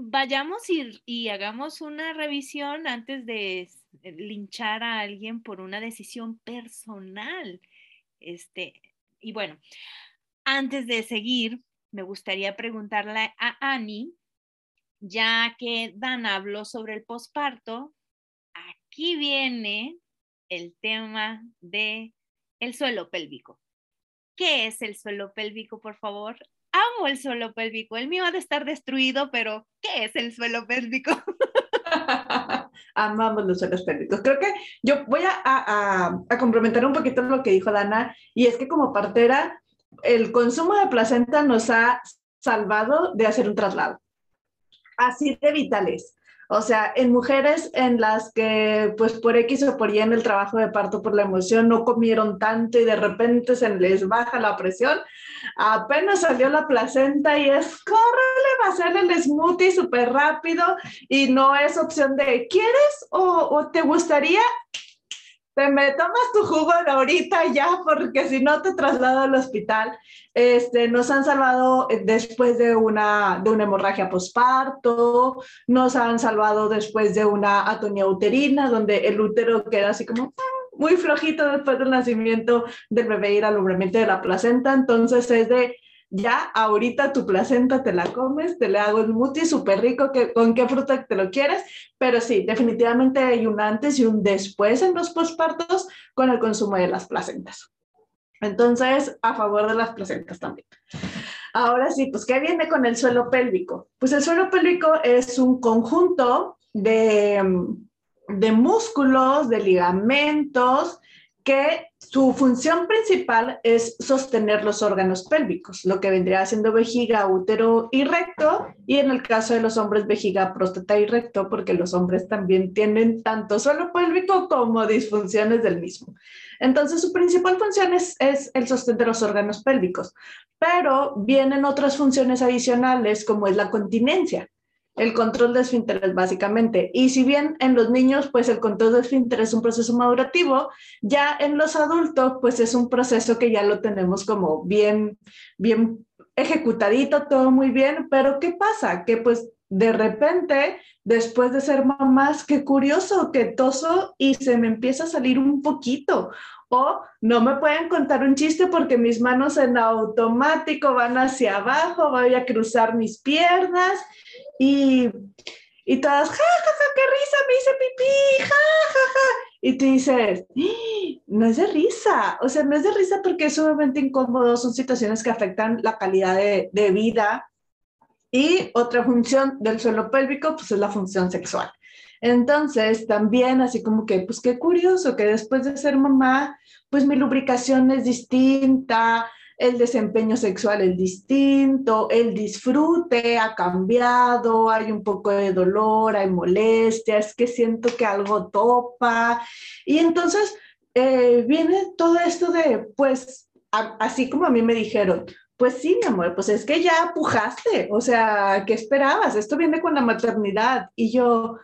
vayamos y, hagamos una revisión antes de linchar a alguien por una decisión personal. Este, y bueno, antes de seguir, me gustaría preguntarle a Ani, ya que Dan habló sobre el posparto, aquí viene el tema de el suelo pélvico. ¿Qué es el suelo pélvico, por favor? Amo el suelo pélvico. El mío ha de estar destruido, pero ¿qué es el suelo pélvico? Amamos los suelos pélvicos. Creo que yo voy a, a, a, complementar un poquito lo que dijo Dana, y es que como partera, el consumo de placenta nos ha salvado de hacer un traslado. Así de vitales. O sea, en mujeres en las que, pues por X o por Y en el trabajo de parto por la emoción no comieron tanto y de repente se les baja la presión, apenas salió la placenta y es, córrele, va a hacer el smoothie súper rápido y no es opción de, ¿quieres o, o te gustaría? Te me tomas tu jugo ahorita ya, porque si no te traslado al hospital. Este, nos han salvado eh, después de una, de una hemorragia posparto, nos han salvado después de una atonía uterina, donde el útero queda así como mm, muy flojito después del nacimiento del bebé y el alumbramiento de la placenta. Entonces es de ya ahorita tu placenta te la comes, te le hago el smoothie súper rico, que, con qué fruta te lo quieres, pero sí, definitivamente hay un antes y un después en los pospartos con el consumo de las placentas. Entonces, a favor de las placentas también. Ahora sí, pues, ¿qué viene con el suelo pélvico? Pues el suelo pélvico es un conjunto de, de músculos, de ligamentos, que su función principal es sostener los órganos pélvicos, lo que vendría siendo vejiga, útero y recto, y en el caso de los hombres vejiga, próstata y recto, porque los hombres también tienen tanto suelo pélvico como disfunciones del mismo. Entonces, su principal función es, es el sostén de los órganos pélvicos, pero vienen otras funciones adicionales como es la continencia el control de esfínteres, básicamente. Y si bien en los niños, pues el control de esfínteres es un proceso madurativo, ya en los adultos, pues es un proceso que ya lo tenemos como bien, bien ejecutadito, todo muy bien, pero ¿qué pasa? Que pues de repente, después de ser mamás, qué curioso, que toso y se me empieza a salir un poquito. O no me pueden contar un chiste porque mis manos en automático van hacia abajo, voy a cruzar mis piernas y, y todas, ja, ja, ja, qué risa, me hice pipí, ja, ja, ja. Y tú dices, ¡Ah! no es de risa, o sea, no es de risa porque es sumamente incómodo, son situaciones que afectan la calidad de, de vida. Y otra función del suelo pélvico, pues es la función sexual. Entonces, también así como que, pues qué curioso que después de ser mamá, pues mi lubricación es distinta, el desempeño sexual es distinto, el disfrute ha cambiado, hay un poco de dolor, hay molestias, que siento que algo topa. Y entonces eh, viene todo esto de, pues, así como a mí me dijeron, pues sí, mi amor, pues es que ya pujaste, o sea, ¿qué esperabas? Esto viene con la maternidad. Y yo,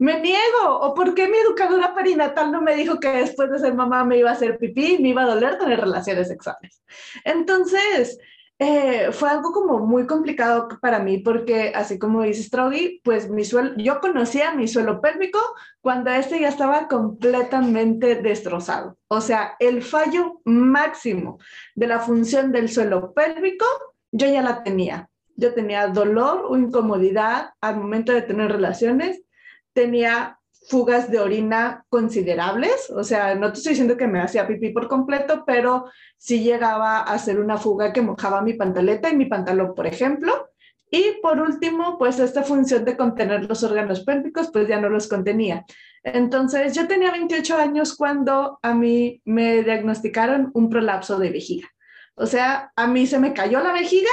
me niego. ¿O por qué mi educadora perinatal no me dijo que después de ser mamá me iba a hacer pipí y me iba a doler tener relaciones sexuales? Entonces, eh, fue algo como muy complicado para mí porque, así como dice Stroggy, pues mi suelo, yo conocía mi suelo pélvico cuando este ya estaba completamente destrozado. O sea, el fallo máximo de la función del suelo pélvico, yo ya la tenía. Yo tenía dolor o incomodidad al momento de tener relaciones tenía fugas de orina considerables, o sea, no te estoy diciendo que me hacía pipí por completo, pero sí llegaba a hacer una fuga que mojaba mi pantaleta y mi pantalón, por ejemplo. Y por último, pues esta función de contener los órganos pélvicos, pues ya no los contenía. Entonces, yo tenía 28 años cuando a mí me diagnosticaron un prolapso de vejiga. O sea, a mí se me cayó la vejiga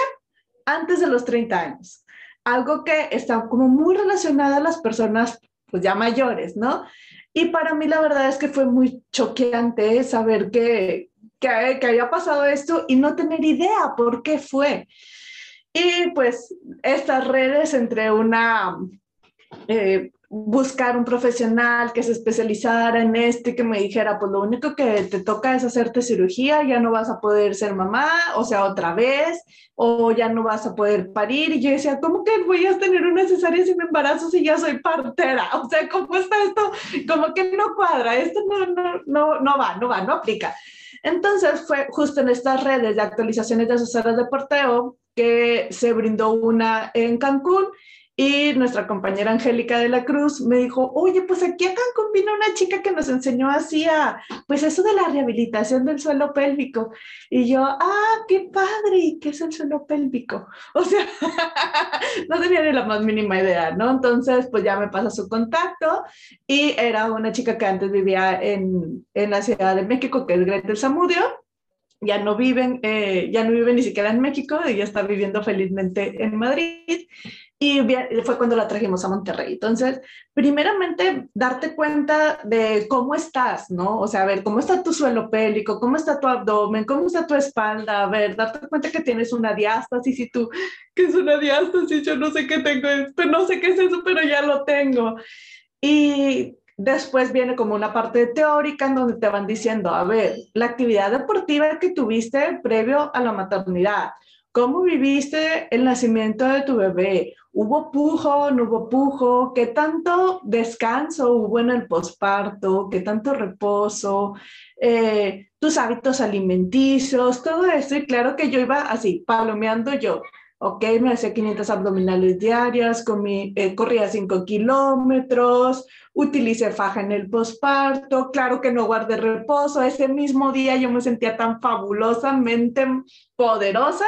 antes de los 30 años algo que está como muy relacionado a las personas pues ya mayores, ¿no? Y para mí la verdad es que fue muy choqueante saber que, que, había pasado esto y no tener idea por qué fue. Y pues estas redes entre una eh, buscar un profesional que se especializara en esto y que me dijera, pues lo único que te toca es hacerte cirugía, ya no vas a poder ser mamá, o sea, otra vez, o ya no vas a poder parir. Y yo decía, ¿cómo que voy a tener una cesárea sin embarazo si ya soy partera? O sea, ¿cómo está esto? Como que no cuadra, esto no, no, no, no va, no va, no aplica. Entonces fue justo en estas redes de actualizaciones de asesoras de porteo que se brindó una en Cancún y nuestra compañera Angélica de la Cruz me dijo, oye, pues aquí a Cancún vino una chica que nos enseñó así a, pues eso de la rehabilitación del suelo pélvico. Y yo, ah, qué padre, ¿qué es el suelo pélvico? O sea, no tenía ni la más mínima idea, ¿no? Entonces, pues ya me pasa su contacto y era una chica que antes vivía en, en la Ciudad de México, que es Gretel Zamudio ya no viven, eh, ya no vive ni siquiera en México, ella está viviendo felizmente en Madrid y fue cuando la trajimos a Monterrey. Entonces, primeramente, darte cuenta de cómo estás, ¿no? O sea, a ver, cómo está tu suelo pélvico, cómo está tu abdomen, cómo está tu espalda, a ver, darte cuenta que tienes una diástasis y tú, ¿qué es una diástasis? Yo no sé qué tengo, pero no sé qué es eso, pero ya lo tengo. Y después viene como una parte teórica en donde te van diciendo, a ver, la actividad deportiva que tuviste previo a la maternidad, ¿Cómo viviste el nacimiento de tu bebé? ¿Hubo pujo, no hubo pujo? ¿Qué tanto descanso hubo en el posparto? ¿Qué tanto reposo? Eh, tus hábitos alimenticios, todo eso. Y claro que yo iba así, palomeando yo. ok, me hacía 500 abdominales diarias, comí, eh, corría 5 kilómetros, utilicé faja en el posparto, claro que no guardé reposo, ese mismo día yo me sentía tan fabulosamente poderosa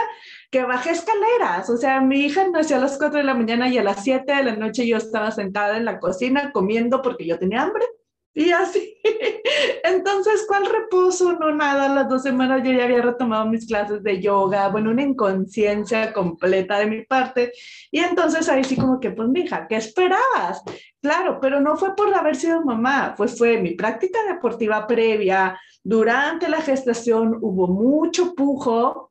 que bajé escaleras, o sea, mi hija nació a las 4 de la mañana y a las 7 de la noche yo estaba sentada en la cocina comiendo porque yo tenía hambre y así. Entonces, ¿cuál reposo? No, nada. Las dos semanas yo ya había retomado mis clases de yoga, bueno, una inconsciencia completa de mi parte. Y entonces ahí sí como que, pues, mija, ¿qué esperabas? Claro, pero no fue por haber sido mamá, pues fue mi práctica deportiva previa. Durante la gestación hubo mucho pujo,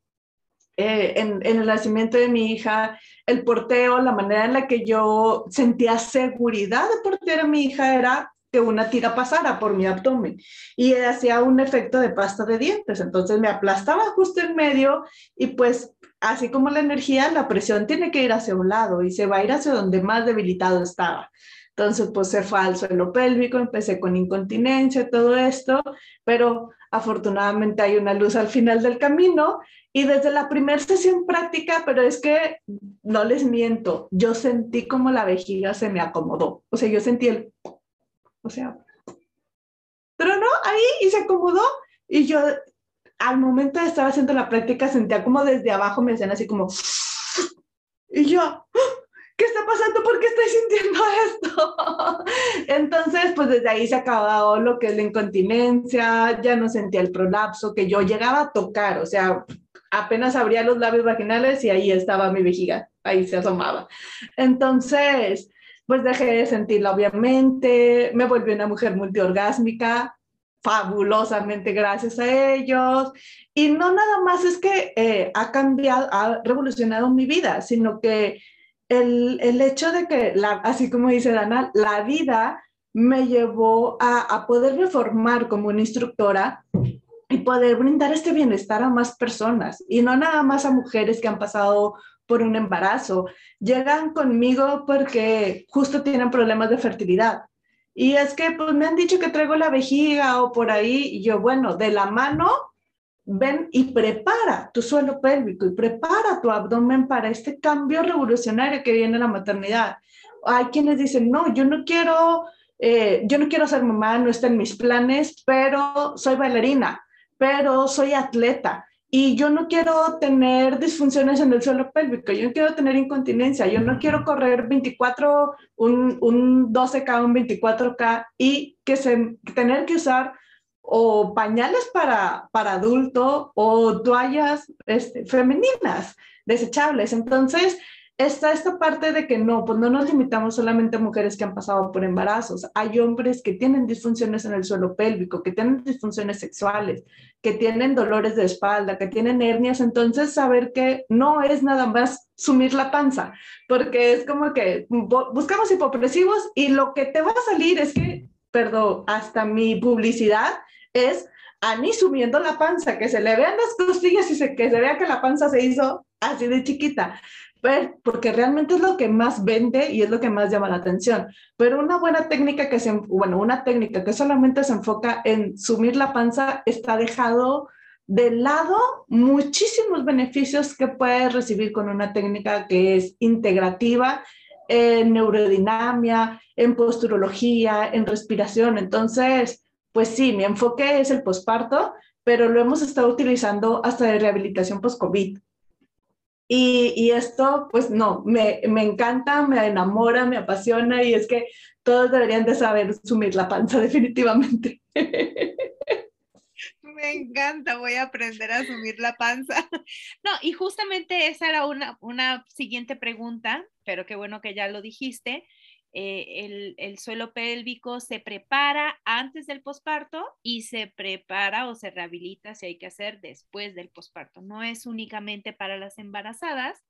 eh, en, en, el nacimiento de mi hija, el porteo, la manera en la que yo sentía seguridad de portear a mi hija era que una tira pasara por mi abdomen y hacía un efecto de pasta de dientes. Entonces me aplastaba justo en medio y pues así como la energía, la presión tiene que ir hacia un lado y se va a ir hacia donde más debilitado estaba. Entonces, pues se fue al suelo pélvico, empecé con incontinencia, todo esto, pero afortunadamente hay una luz al final del camino y desde la primera sesión práctica, pero es que no les miento, yo sentí como la vejiga se me acomodó, o sea, yo sentí el o sea, pero no, ahí y se acomodó y yo al momento de estar haciendo la práctica sentía como desde abajo me hacían así como y yo ¿qué está pasando? ¿Por qué estoy sintiendo esto? Entonces, pues desde ahí se acabó lo que es la incontinencia, ya no sentía el prolapso que yo llegaba a tocar, o sea, apenas abría los labios vaginales y ahí estaba mi vejiga, ahí se asomaba. Entonces, pues dejé de sentirla obviamente, me volví una mujer multiorgásmica, fabulosamente gracias a ellos. Y no nada más es que eh, ha cambiado, ha revolucionado mi vida, sino que el, el hecho de que, así como dice Dana, la vida me llevó a, a poderme formar como una instructora y poder brindar este bienestar a más personas y no nada más a mujeres que han pasado por un embarazo, llegan conmigo porque justo tienen problemas de fertilidad. Y es que pues me han dicho que traigo la vejiga o por ahí, y yo, bueno, de la mano, ven y prepara tu suelo pélvico y prepara tu abdomen para este cambio revolucionario que viene la maternidad. Hay quienes dicen, no, yo no quiero, eh, yo no quiero ser mamá, no está en mis planes, pero soy bailarina, pero soy atleta, y yo no quiero tener disfunciones en el suelo pélvico, yo no quiero tener incontinencia, yo no quiero correr 24, un, un 12K, un 24K y que se, tener que usar o pañales para, para adulto o toallas este, femeninas desechables. Entonces, está esta parte de que no, pues no nos limitamos solamente a mujeres que han pasado por embarazos. Hay hombres que tienen disfunciones en el suelo pélvico, que tienen disfunciones sexuales, que tienen dolores de espalda, que tienen hernias. Entonces, saber que no es nada más sumir la panza, porque es como que buscamos hipopresivos y lo que te va a salir es que, perdón, hasta mi publicidad es Ani sumiendo la panza, que se le vean las costillas y se, que se vea que la panza se hizo así de chiquita porque realmente es lo que más vende y es lo que más llama la atención. Pero una buena técnica que se, bueno, una técnica que solamente se enfoca en sumir la panza está dejado de lado muchísimos beneficios que puedes recibir con una técnica que es integrativa en neurodinamia, en posturología, en respiración. Entonces, pues sí, mi enfoque es el posparto, pero lo hemos estado utilizando hasta de rehabilitación post-COVID. Y, y, esto, pues no, me, me, encanta, me enamora, me apasiona y es que todos deberían de saber sumir la panza definitivamente. Me encanta, voy a aprender a sumir la panza. No, y justamente esa era una, una siguiente pregunta, pero qué bueno que ya lo dijiste. Eh, el, suelo pélvico se prepara antes del posparto y se prepara o se rehabilita si hay que hacer después del posparto. No es únicamente para las embarazadas.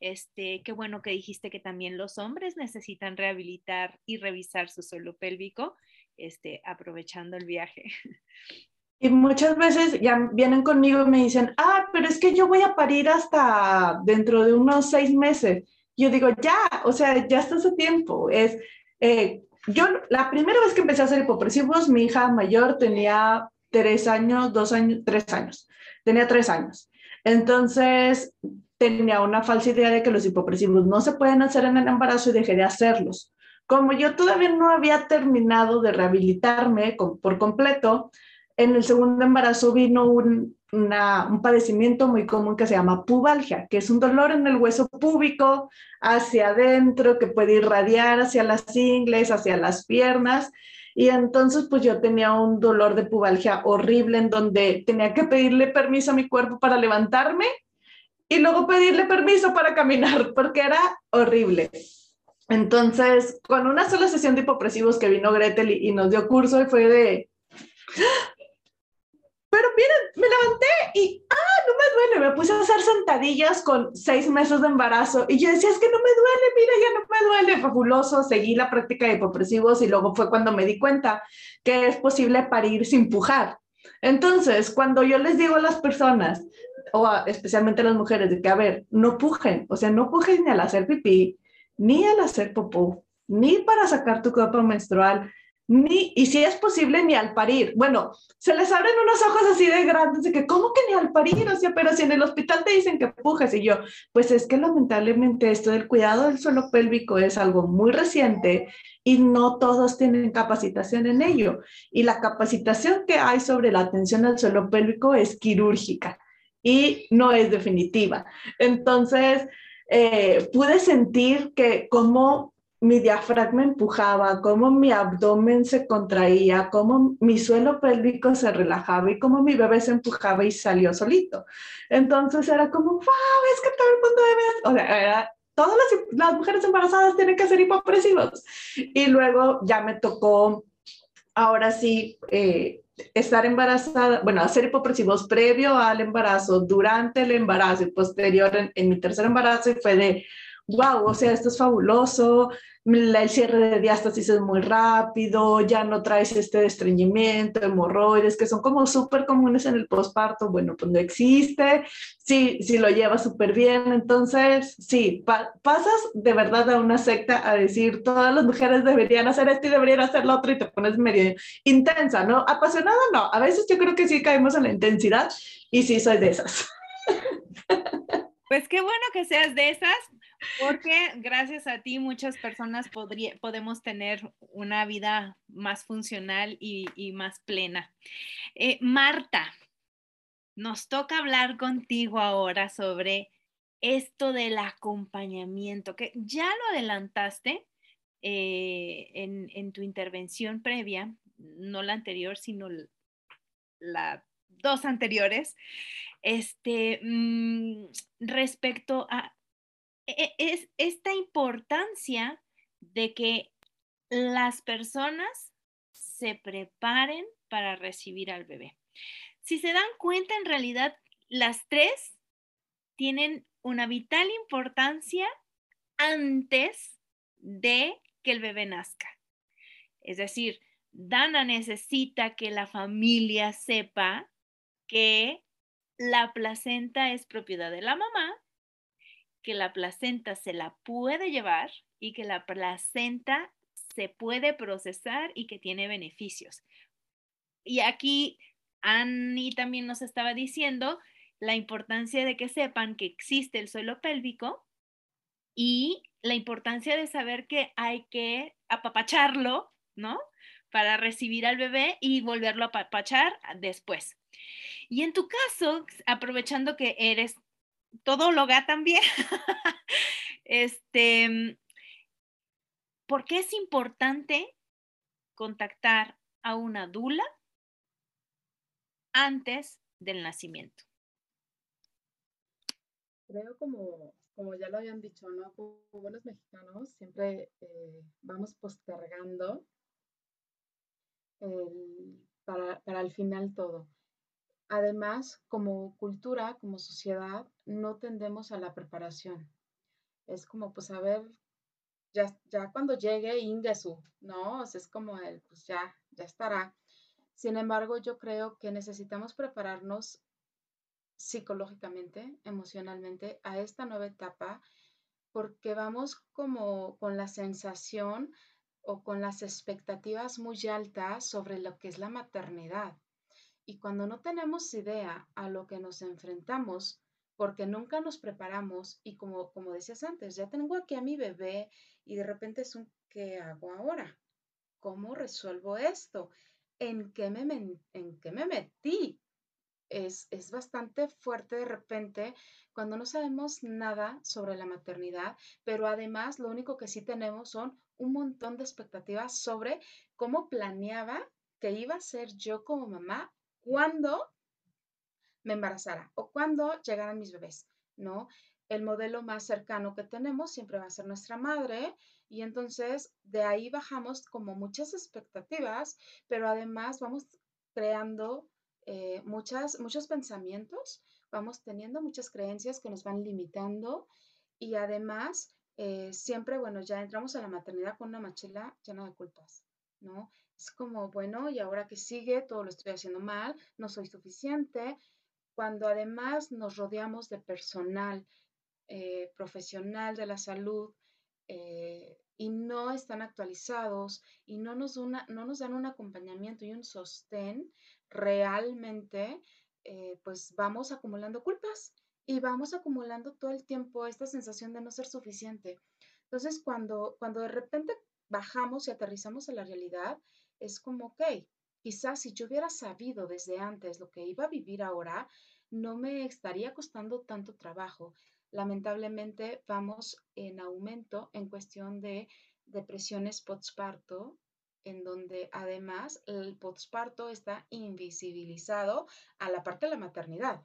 Este, qué bueno que dijiste que también los hombres necesitan rehabilitar y revisar su suelo pélvico, este, aprovechando el viaje. Y muchas veces ya vienen conmigo y me dicen, ah, pero es que yo voy a parir hasta dentro de unos seis meses yo digo, ya, o sea, ya está su tiempo. Es, eh, yo, la primera vez que empecé a hacer hipopresivos, mi hija mayor tenía tres años, dos años, tres años. Tenía tres años. Entonces, tenía una falsa idea de que los hipopresivos no se pueden hacer en el embarazo y dejé de hacerlos. Como yo todavía no había terminado de rehabilitarme por completo, en el segundo embarazo vino un, un padecimiento muy común que se llama pubalgia, que es un dolor en el hueso púbico hacia adentro que puede irradiar hacia las ingles, hacia las piernas. Y entonces pues yo tenía un dolor de pubalgia horrible en donde tenía que pedirle permiso a mi cuerpo para levantarme y luego pedirle permiso para caminar porque era horrible. Entonces, con una sola sesión de hipopresivos que vino Gretel y, nos dio curso fue de, me levanté y, ah, no me duele. Me puse a hacer sentadillas con seis meses de embarazo y yo decía, es que no me duele, mira, ya no me duele. Fabuloso, seguí la práctica de hipopresivos y luego fue cuando me di cuenta que es posible parir sin pujar. Entonces, cuando yo les digo a las personas, o especialmente a las mujeres, de que, a ver, no pujen, o sea, no pujen ni al hacer pipí, ni al hacer popó, ni para sacar tu copa menstrual, ni, y si es posible, ni al parir. Bueno, se les abren unos ojos así de grandes de que, ¿cómo que ni al parir? O sea, pero si en el hospital te dicen que pujes y yo, pues es que lamentablemente esto del cuidado del suelo pélvico es algo muy reciente y no todos tienen capacitación en ello. Y la capacitación que hay sobre la atención al suelo pélvico es quirúrgica y no es definitiva. Entonces, eh, pude sentir que como mi diafragma empujaba, cómo mi abdomen se contraía, cómo mi suelo pélvico se relajaba y cómo mi bebé se empujaba y salió solito. Entonces era como, wow, es que todo el mundo debe, o sea, todas las, las mujeres embarazadas tienen que ser hipopresivos. Y luego ya me tocó, ahora sí, eh, estar embarazada, bueno, hacer hipopresivos previo al embarazo, durante el embarazo y posterior en, en mi tercer embarazo y fue de, wow, o sea, esto es fabuloso, el cierre de diástasis es muy rápido, ya no traes este estreñimiento, hemorroides, que son como súper comunes en el posparto, bueno, pues no existe, sí, sí lo llevas súper bien, entonces, sí, pasas de verdad a una secta a decir, todas las mujeres deberían hacer esto y deberían hacer lo otro y te pones medio intensa, ¿no? Apasionada, no, a veces yo creo que sí caemos en la intensidad y sí soy de esas. Pues qué bueno que seas de esas, porque gracias a ti muchas personas podemos tener una vida más funcional y, más plena. Eh, Marta, nos toca hablar contigo ahora sobre esto del acompañamiento, que ya lo adelantaste eh, en, tu intervención previa, no la anterior, sino las dos anteriores, este, mm, respecto a es esta importancia de que las personas se preparen para recibir al bebé. Si se dan cuenta, en realidad las tres tienen una vital importancia antes de que el bebé nazca. Es decir, Dana necesita que la familia sepa que la placenta es propiedad de la mamá que la placenta se la puede llevar y que la placenta se puede procesar y que tiene beneficios. Y aquí Annie también nos estaba diciendo la importancia de que sepan que existe el suelo pélvico y la importancia de saber que hay que apapacharlo, ¿no? Para recibir al bebé y volverlo a apapachar después. Y en tu caso, aprovechando que eres todóloga también. este, ¿por qué es importante contactar a una dula antes del nacimiento? Creo como, como ya lo habían dicho, ¿no? Como buenos mexicanos siempre eh, vamos postergando para, para el final todo. Además, como cultura, como sociedad, no tendemos a la preparación. Es como, pues, a ver, ya, ya cuando llegue Ingesu, ¿no? Es como el, pues ya, ya estará. Sin embargo, yo creo que necesitamos prepararnos psicológicamente, emocionalmente a esta nueva etapa porque vamos como con la sensación o con las expectativas muy altas sobre lo que es la maternidad. Y cuando no tenemos idea a lo que nos enfrentamos, porque nunca nos preparamos y como, como decías antes, ya tengo aquí a mi bebé y de repente es un, ¿qué hago ahora? ¿Cómo resuelvo esto? ¿En qué me, en qué me metí? Es, es, bastante fuerte de repente cuando no sabemos nada sobre la maternidad, pero además lo único que sí tenemos son un montón de expectativas sobre cómo planeaba que iba a ser yo como mamá cuando me embarazara o cuando llegaran mis bebés, ¿no? El modelo más cercano que tenemos siempre va a ser nuestra madre y entonces de ahí bajamos como muchas expectativas, pero además vamos creando eh, muchas, muchos pensamientos, vamos teniendo muchas creencias que nos van limitando y además eh, siempre, bueno, ya entramos a la maternidad con una mochila llena de culpas, ¿no? Es como, bueno, ¿y ahora que sigue? Todo lo estoy haciendo mal, no soy suficiente, cuando además nos rodeamos de personal eh, profesional de la salud eh, y no están actualizados y no nos, no nos dan un acompañamiento y un sostén, realmente eh, pues vamos acumulando culpas y vamos acumulando todo el tiempo esta sensación de no ser suficiente. Entonces, cuando, cuando de repente bajamos y aterrizamos a la realidad, es como, ok, Quizás si yo hubiera sabido desde antes lo que iba a vivir ahora, no me estaría costando tanto trabajo. Lamentablemente vamos en aumento en cuestión de depresiones postparto, en donde además el postparto está invisibilizado a la parte de la maternidad,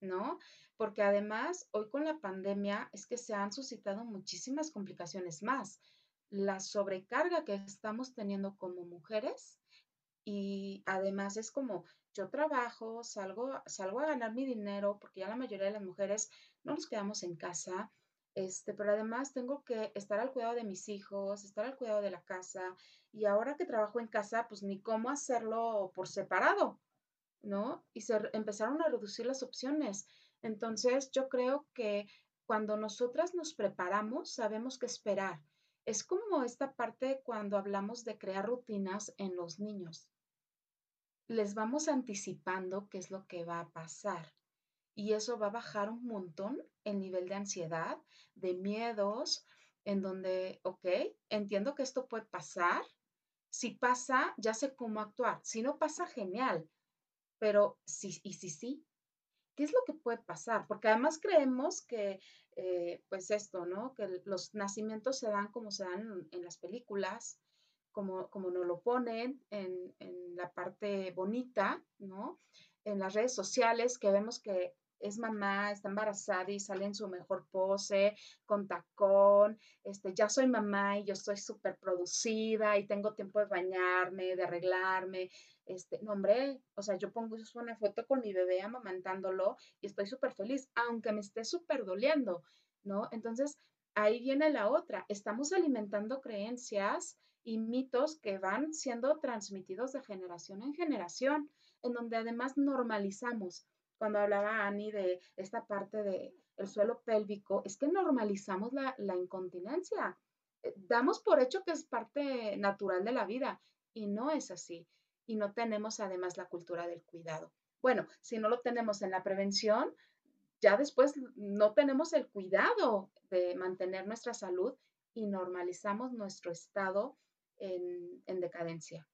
¿no? Porque además hoy con la pandemia es que se han suscitado muchísimas complicaciones más. La sobrecarga que estamos teniendo como mujeres y además es como yo trabajo, salgo, salgo a ganar mi dinero, porque ya la mayoría de las mujeres no nos quedamos en casa, este, pero además tengo que estar al cuidado de mis hijos, estar al cuidado de la casa, y ahora que trabajo en casa, pues ni cómo hacerlo por separado, ¿no? Y se empezaron a reducir las opciones. Entonces, yo creo que cuando nosotras nos preparamos, sabemos qué esperar. Es como esta parte cuando hablamos de crear rutinas en los niños les vamos anticipando qué es lo que va a pasar. Y eso va a bajar un montón el nivel de ansiedad, de miedos, en donde, ok, entiendo que esto puede pasar. Si pasa, ya sé cómo actuar. Si no pasa, genial. Pero sí, y si sí, ¿qué es lo que puede pasar? Porque además creemos que, eh, pues esto, ¿no? Que los nacimientos se dan como se dan en las películas, como, como nos lo ponen en, en, la parte bonita, ¿no? En las redes sociales que vemos que es mamá, está embarazada y sale en su mejor pose, con tacón, este, ya soy mamá y yo estoy súper producida y tengo tiempo de bañarme, de arreglarme, este, no hombre, o sea, yo pongo una foto con mi bebé amamantándolo y estoy súper feliz, aunque me esté súper doliendo, ¿no? Entonces, ahí viene la otra, estamos alimentando creencias y mitos que van siendo transmitidos de generación en generación, en donde además normalizamos. Cuando hablaba Ani de esta parte del el suelo pélvico, es que normalizamos la, la incontinencia. Eh, damos por hecho que es parte natural de la vida y no es así. Y no tenemos además la cultura del cuidado. Bueno, si no lo tenemos en la prevención, ya después no tenemos el cuidado de mantener nuestra salud y normalizamos nuestro estado en, decadencia,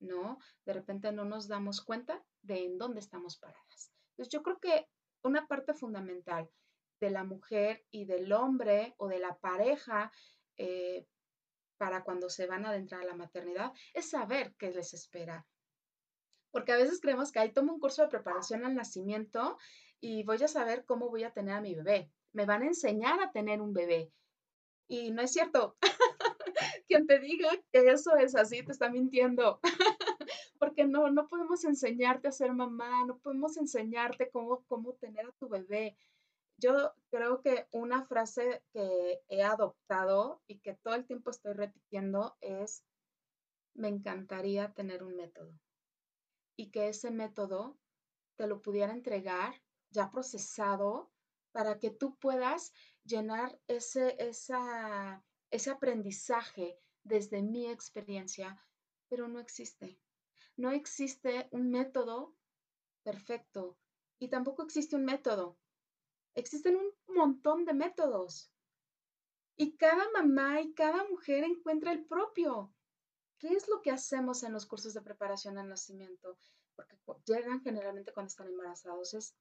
¿no? De repente no nos damos cuenta de en dónde estamos paradas. Yo creo que una parte fundamental de la mujer y del hombre o de la pareja eh, para cuando se van a adentrar a la maternidad es saber qué les espera. Porque a veces creemos que ahí tomo un curso de preparación al nacimiento y voy a saber cómo voy a tener a mi bebé. Me van a enseñar a tener un bebé. Y no es cierto. Quien te diga que eso es así te está mintiendo. Porque no, no podemos enseñarte a ser mamá, no podemos enseñarte cómo, cómo tener a tu bebé. Yo creo que una frase que he adoptado y que todo el tiempo estoy repitiendo es, me encantaría tener un método y que ese método te lo pudiera entregar ya procesado para que tú puedas llenar ese, ese aprendizaje desde mi experiencia, pero no existe. No existe un método perfecto y tampoco existe un método. Existen un montón de métodos. Y cada mamá y cada mujer encuentra el propio. ¿Qué es lo que hacemos en los cursos de preparación al nacimiento? Porque llegan generalmente cuando están embarazados. Es,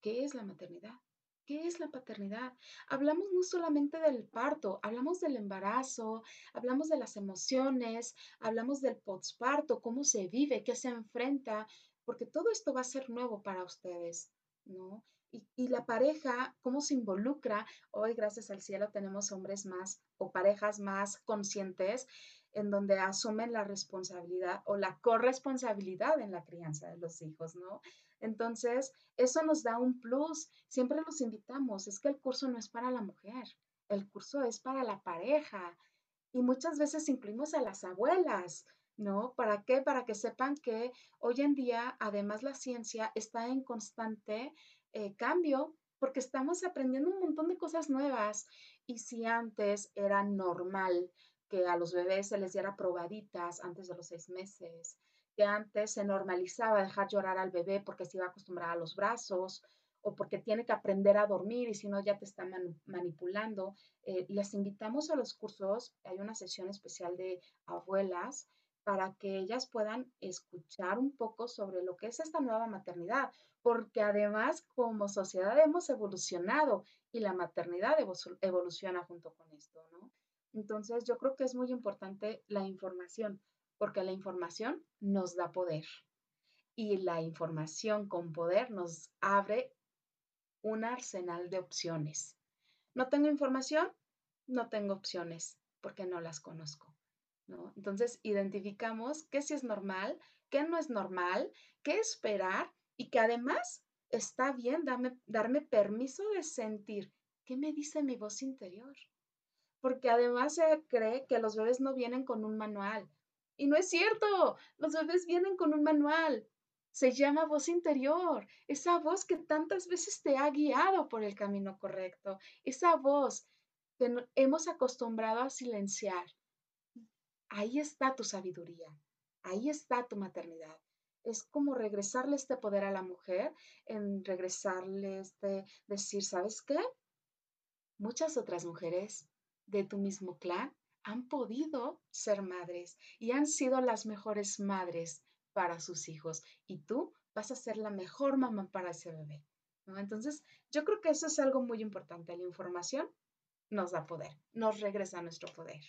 ¿qué es la maternidad? ¿Qué es la paternidad? Hablamos no solamente del parto, hablamos del embarazo, hablamos de las emociones, hablamos del posparto, cómo se vive, qué se enfrenta, porque todo esto va a ser nuevo para ustedes, ¿no? Y, y, la pareja, cómo se involucra. Hoy, gracias al cielo, tenemos hombres más o parejas más conscientes en donde asumen la responsabilidad o la corresponsabilidad en la crianza de los hijos, ¿no? Entonces, eso nos da un plus. Siempre los invitamos. Es que el curso no es para la mujer, el curso es para la pareja. Y muchas veces incluimos a las abuelas, ¿no? ¿Para qué? Para que sepan que hoy en día, además, la ciencia está en constante eh, cambio porque estamos aprendiendo un montón de cosas nuevas. Y si antes era normal que a los bebés se les diera probaditas antes de los seis meses, que antes se normalizaba dejar llorar al bebé porque se iba a acostumbrar a los brazos o porque tiene que aprender a dormir y si no ya te está manipulando. Eh, les invitamos a los cursos, hay una sesión especial de abuelas para que ellas puedan escuchar un poco sobre lo que es esta nueva maternidad, porque además como sociedad hemos evolucionado y la maternidad evoluciona junto con esto, ¿no? Entonces yo creo que es muy importante la información porque la información nos da poder y la información con poder nos abre un arsenal de opciones. No tengo información, no tengo opciones porque no las conozco. ¿no? Entonces, identificamos qué sí es normal, qué no es normal, qué esperar y que además está bien darme permiso de sentir qué me dice mi voz interior. Porque además se cree que los bebés no vienen con un manual y no es cierto, los bebés vienen con un manual. Se llama voz interior, esa voz que tantas veces te ha guiado por el camino correcto, esa voz que hemos acostumbrado a silenciar. Ahí está tu sabiduría, ahí está tu maternidad. Es como regresarle este poder a la mujer, en regresarle este, decir, ¿sabes qué? Muchas otras mujeres de tu mismo clan han podido ser madres y han sido las mejores madres para sus hijos y tú vas a ser la mejor mamá para ese bebé. Entonces, yo creo que eso es algo muy importante. La información nos da poder, nos regresa nuestro poder.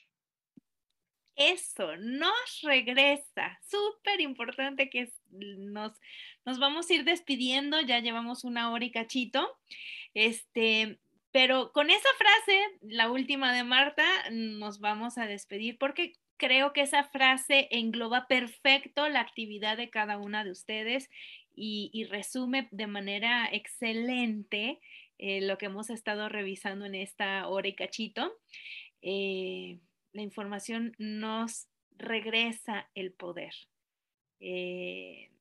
Eso, nos regresa. Súper importante que nos, nos vamos a ir despidiendo. Ya llevamos una hora y cachito. Este, pero con esa frase, la última de Marta, nos vamos a despedir porque creo que esa frase engloba perfecto la actividad de cada una de ustedes y, resume de manera excelente eh, lo que hemos estado revisando en esta hora y cachito. Eh, la información nos regresa el poder. Eh,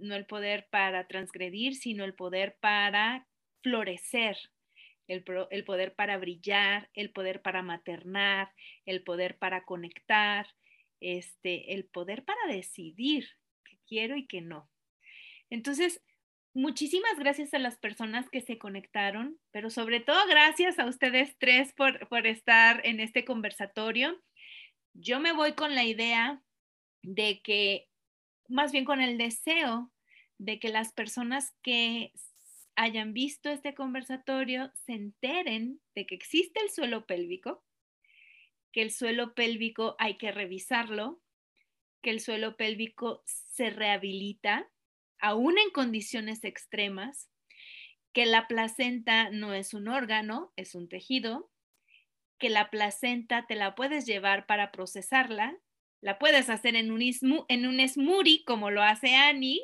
no el poder para transgredir, sino el poder para florecer el, poder para brillar, el poder para maternar, el poder para conectar, este, el poder para decidir qué quiero y qué no. Entonces, muchísimas gracias a las personas que se conectaron, pero sobre todo gracias a ustedes tres por, por estar en este conversatorio. Yo me voy con la idea de que, más bien con el deseo de que las personas que hayan visto este conversatorio se enteren de que existe el suelo pélvico, que el suelo pélvico hay que revisarlo, que el suelo pélvico se rehabilita, aún en condiciones extremas, que la placenta no es un órgano, es un tejido, que la placenta te la puedes llevar para procesarla, la puedes hacer en un, smoothie como lo hace Annie,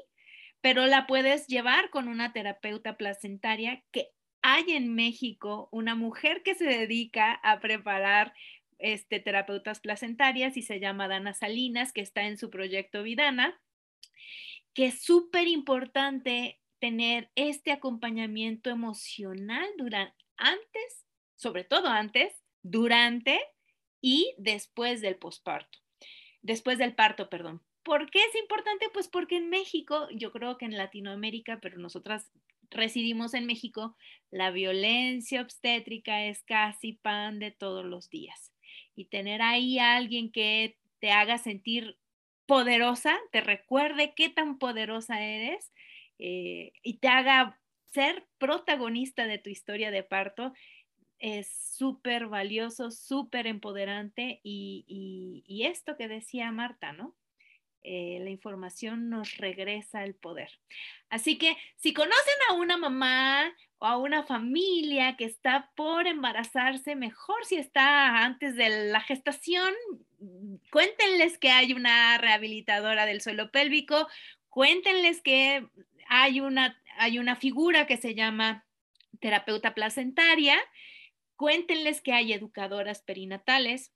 pero la puedes llevar con una terapeuta placentaria que hay en México una mujer que se dedica a preparar este, terapeutas placentarias y se llama Dana Salinas, que está en su proyecto Vidana, que es súper importante tener este acompañamiento emocional durante, antes, sobre todo antes, durante y después del posparto, después del parto, perdón, ¿Por qué es importante? Pues porque en México, yo creo que en Latinoamérica, pero nosotras residimos en México, la violencia obstétrica es casi pan de todos los días. Y tener ahí a alguien que te haga sentir poderosa, te recuerde qué tan poderosa eres eh, y te haga ser protagonista de tu historia de parto, es súper valioso, súper empoderante y, y, esto que decía Marta, ¿no? Eh, la información nos regresa el poder. Así que si conocen a una mamá o a una familia que está por embarazarse, mejor si está antes de la gestación, cuéntenles que hay una rehabilitadora del suelo pélvico, cuéntenles que hay una, hay una figura que se llama terapeuta placentaria, cuéntenles que hay educadoras perinatales,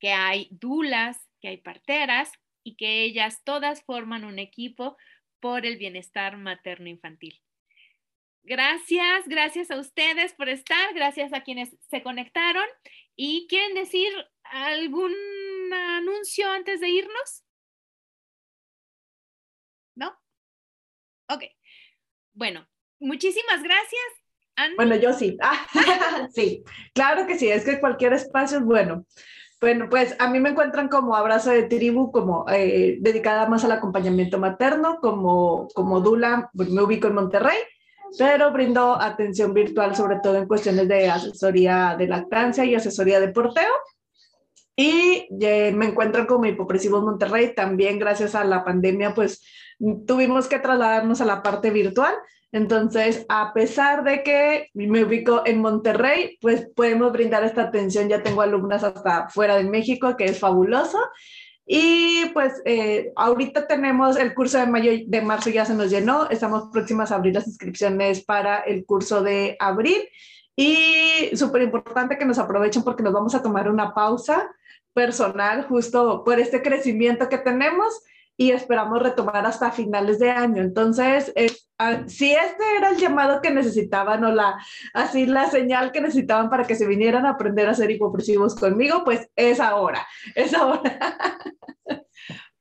que hay dulas, que hay parteras y que ellas todas forman un equipo por el bienestar materno-infantil. Gracias, gracias a ustedes por estar, gracias a quienes se conectaron y quieren decir algún anuncio antes de irnos. ¿No? Ok. Bueno, muchísimas gracias. Bueno, yo sí. sí, claro que sí, es que cualquier espacio es bueno. Bueno, pues a mí me encuentran como Abrazo de Tribu, como eh, dedicada más al acompañamiento materno, como, como Dula, me ubico en Monterrey, pero brindo atención virtual sobre todo en cuestiones de asesoría de lactancia y asesoría de porteo. Y me encuentran como Hipopresivos Monterrey, también gracias a la pandemia, pues tuvimos que trasladarnos a la parte virtual, entonces, a pesar de que me ubico en Monterrey, pues podemos brindar esta atención. Ya tengo alumnas hasta fuera de México, que es fabuloso. Y pues eh, ahorita tenemos el curso de mayo, de marzo ya se nos llenó. Estamos próximas a abrir las inscripciones para el curso de abril. Y súper importante que nos aprovechen porque nos vamos a tomar una pausa personal justo por este crecimiento que tenemos y esperamos retomar hasta finales de año. Entonces, ah, si este era el llamado que necesitaban o la, así la señal que necesitaban para que se vinieran a aprender a ser hipopresivos conmigo, pues es ahora, es ahora.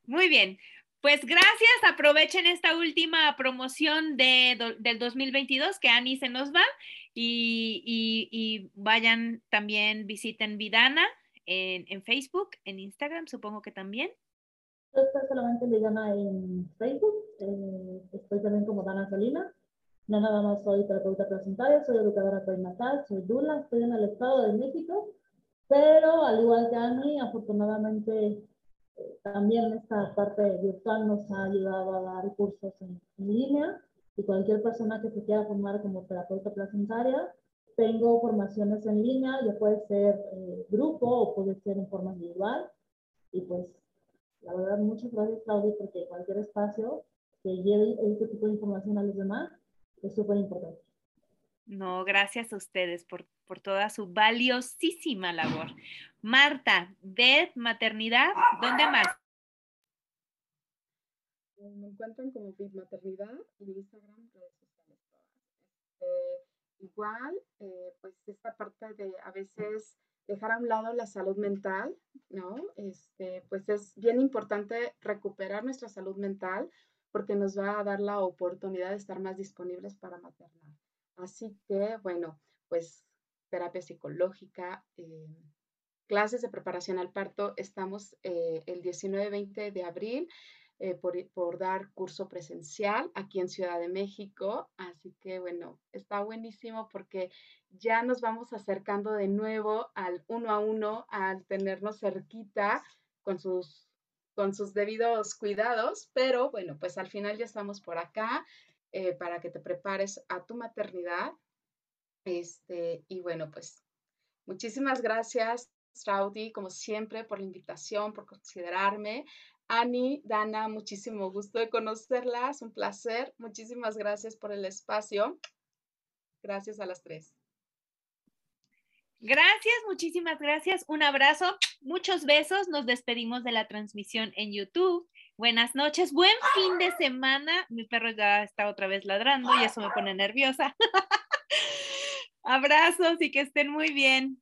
Muy bien. Pues gracias, aprovechen esta última promoción de, del 2022 que Ani se nos va y, y, vayan también, visiten Vidana en, en Facebook, en Instagram, supongo que también. Estoy solamente Liliana en Facebook, eh, estoy también como Dana Salina. No nada más soy terapeuta placentaria, soy educadora perinatal, soy Dula, estoy en el Estado de México, pero al igual que Ani, afortunadamente eh, también esta parte virtual nos ha ayudado a dar cursos en, línea y cualquier persona que se quiera formar como terapeuta placentaria, tengo formaciones en línea, ya puede ser eh, grupo o puede ser en forma individual y pues la verdad, muchas gracias, Claudia, porque cualquier espacio que lleve este tipo de información a los demás es súper importante. No, gracias a ustedes por, por, toda su valiosísima labor. Marta, de maternidad, ¿dónde más? Me encuentran como Bit Maternidad en Instagram, redes sociales este, igual, eh, pues esta parte de a veces dejar a un lado la salud mental, ¿no? Este, pues es bien importante recuperar nuestra salud mental porque nos va a dar la oportunidad de estar más disponibles para maternar. Así que, bueno, pues terapia psicológica, eh, clases de preparación al parto, estamos eh, el 19-20 de abril eh, por, dar curso presencial aquí en Ciudad de México. Así que bueno, está buenísimo porque ya nos vamos acercando de nuevo al uno a uno, al tenernos cerquita con sus, con sus debidos cuidados, pero bueno, pues al final ya estamos por acá eh, para que te prepares a tu maternidad. Este, y bueno, pues muchísimas gracias, Raudy, como siempre, por la invitación, por considerarme. Ani, Dana, muchísimo gusto de conocerlas, un placer. Muchísimas gracias por el espacio. Gracias a las tres. Gracias, muchísimas gracias. Un abrazo, muchos besos. Nos despedimos de la transmisión en YouTube. Buenas noches, buen fin de semana. Mi perro ya está otra vez ladrando y eso me pone nerviosa. Abrazos y que estén muy bien.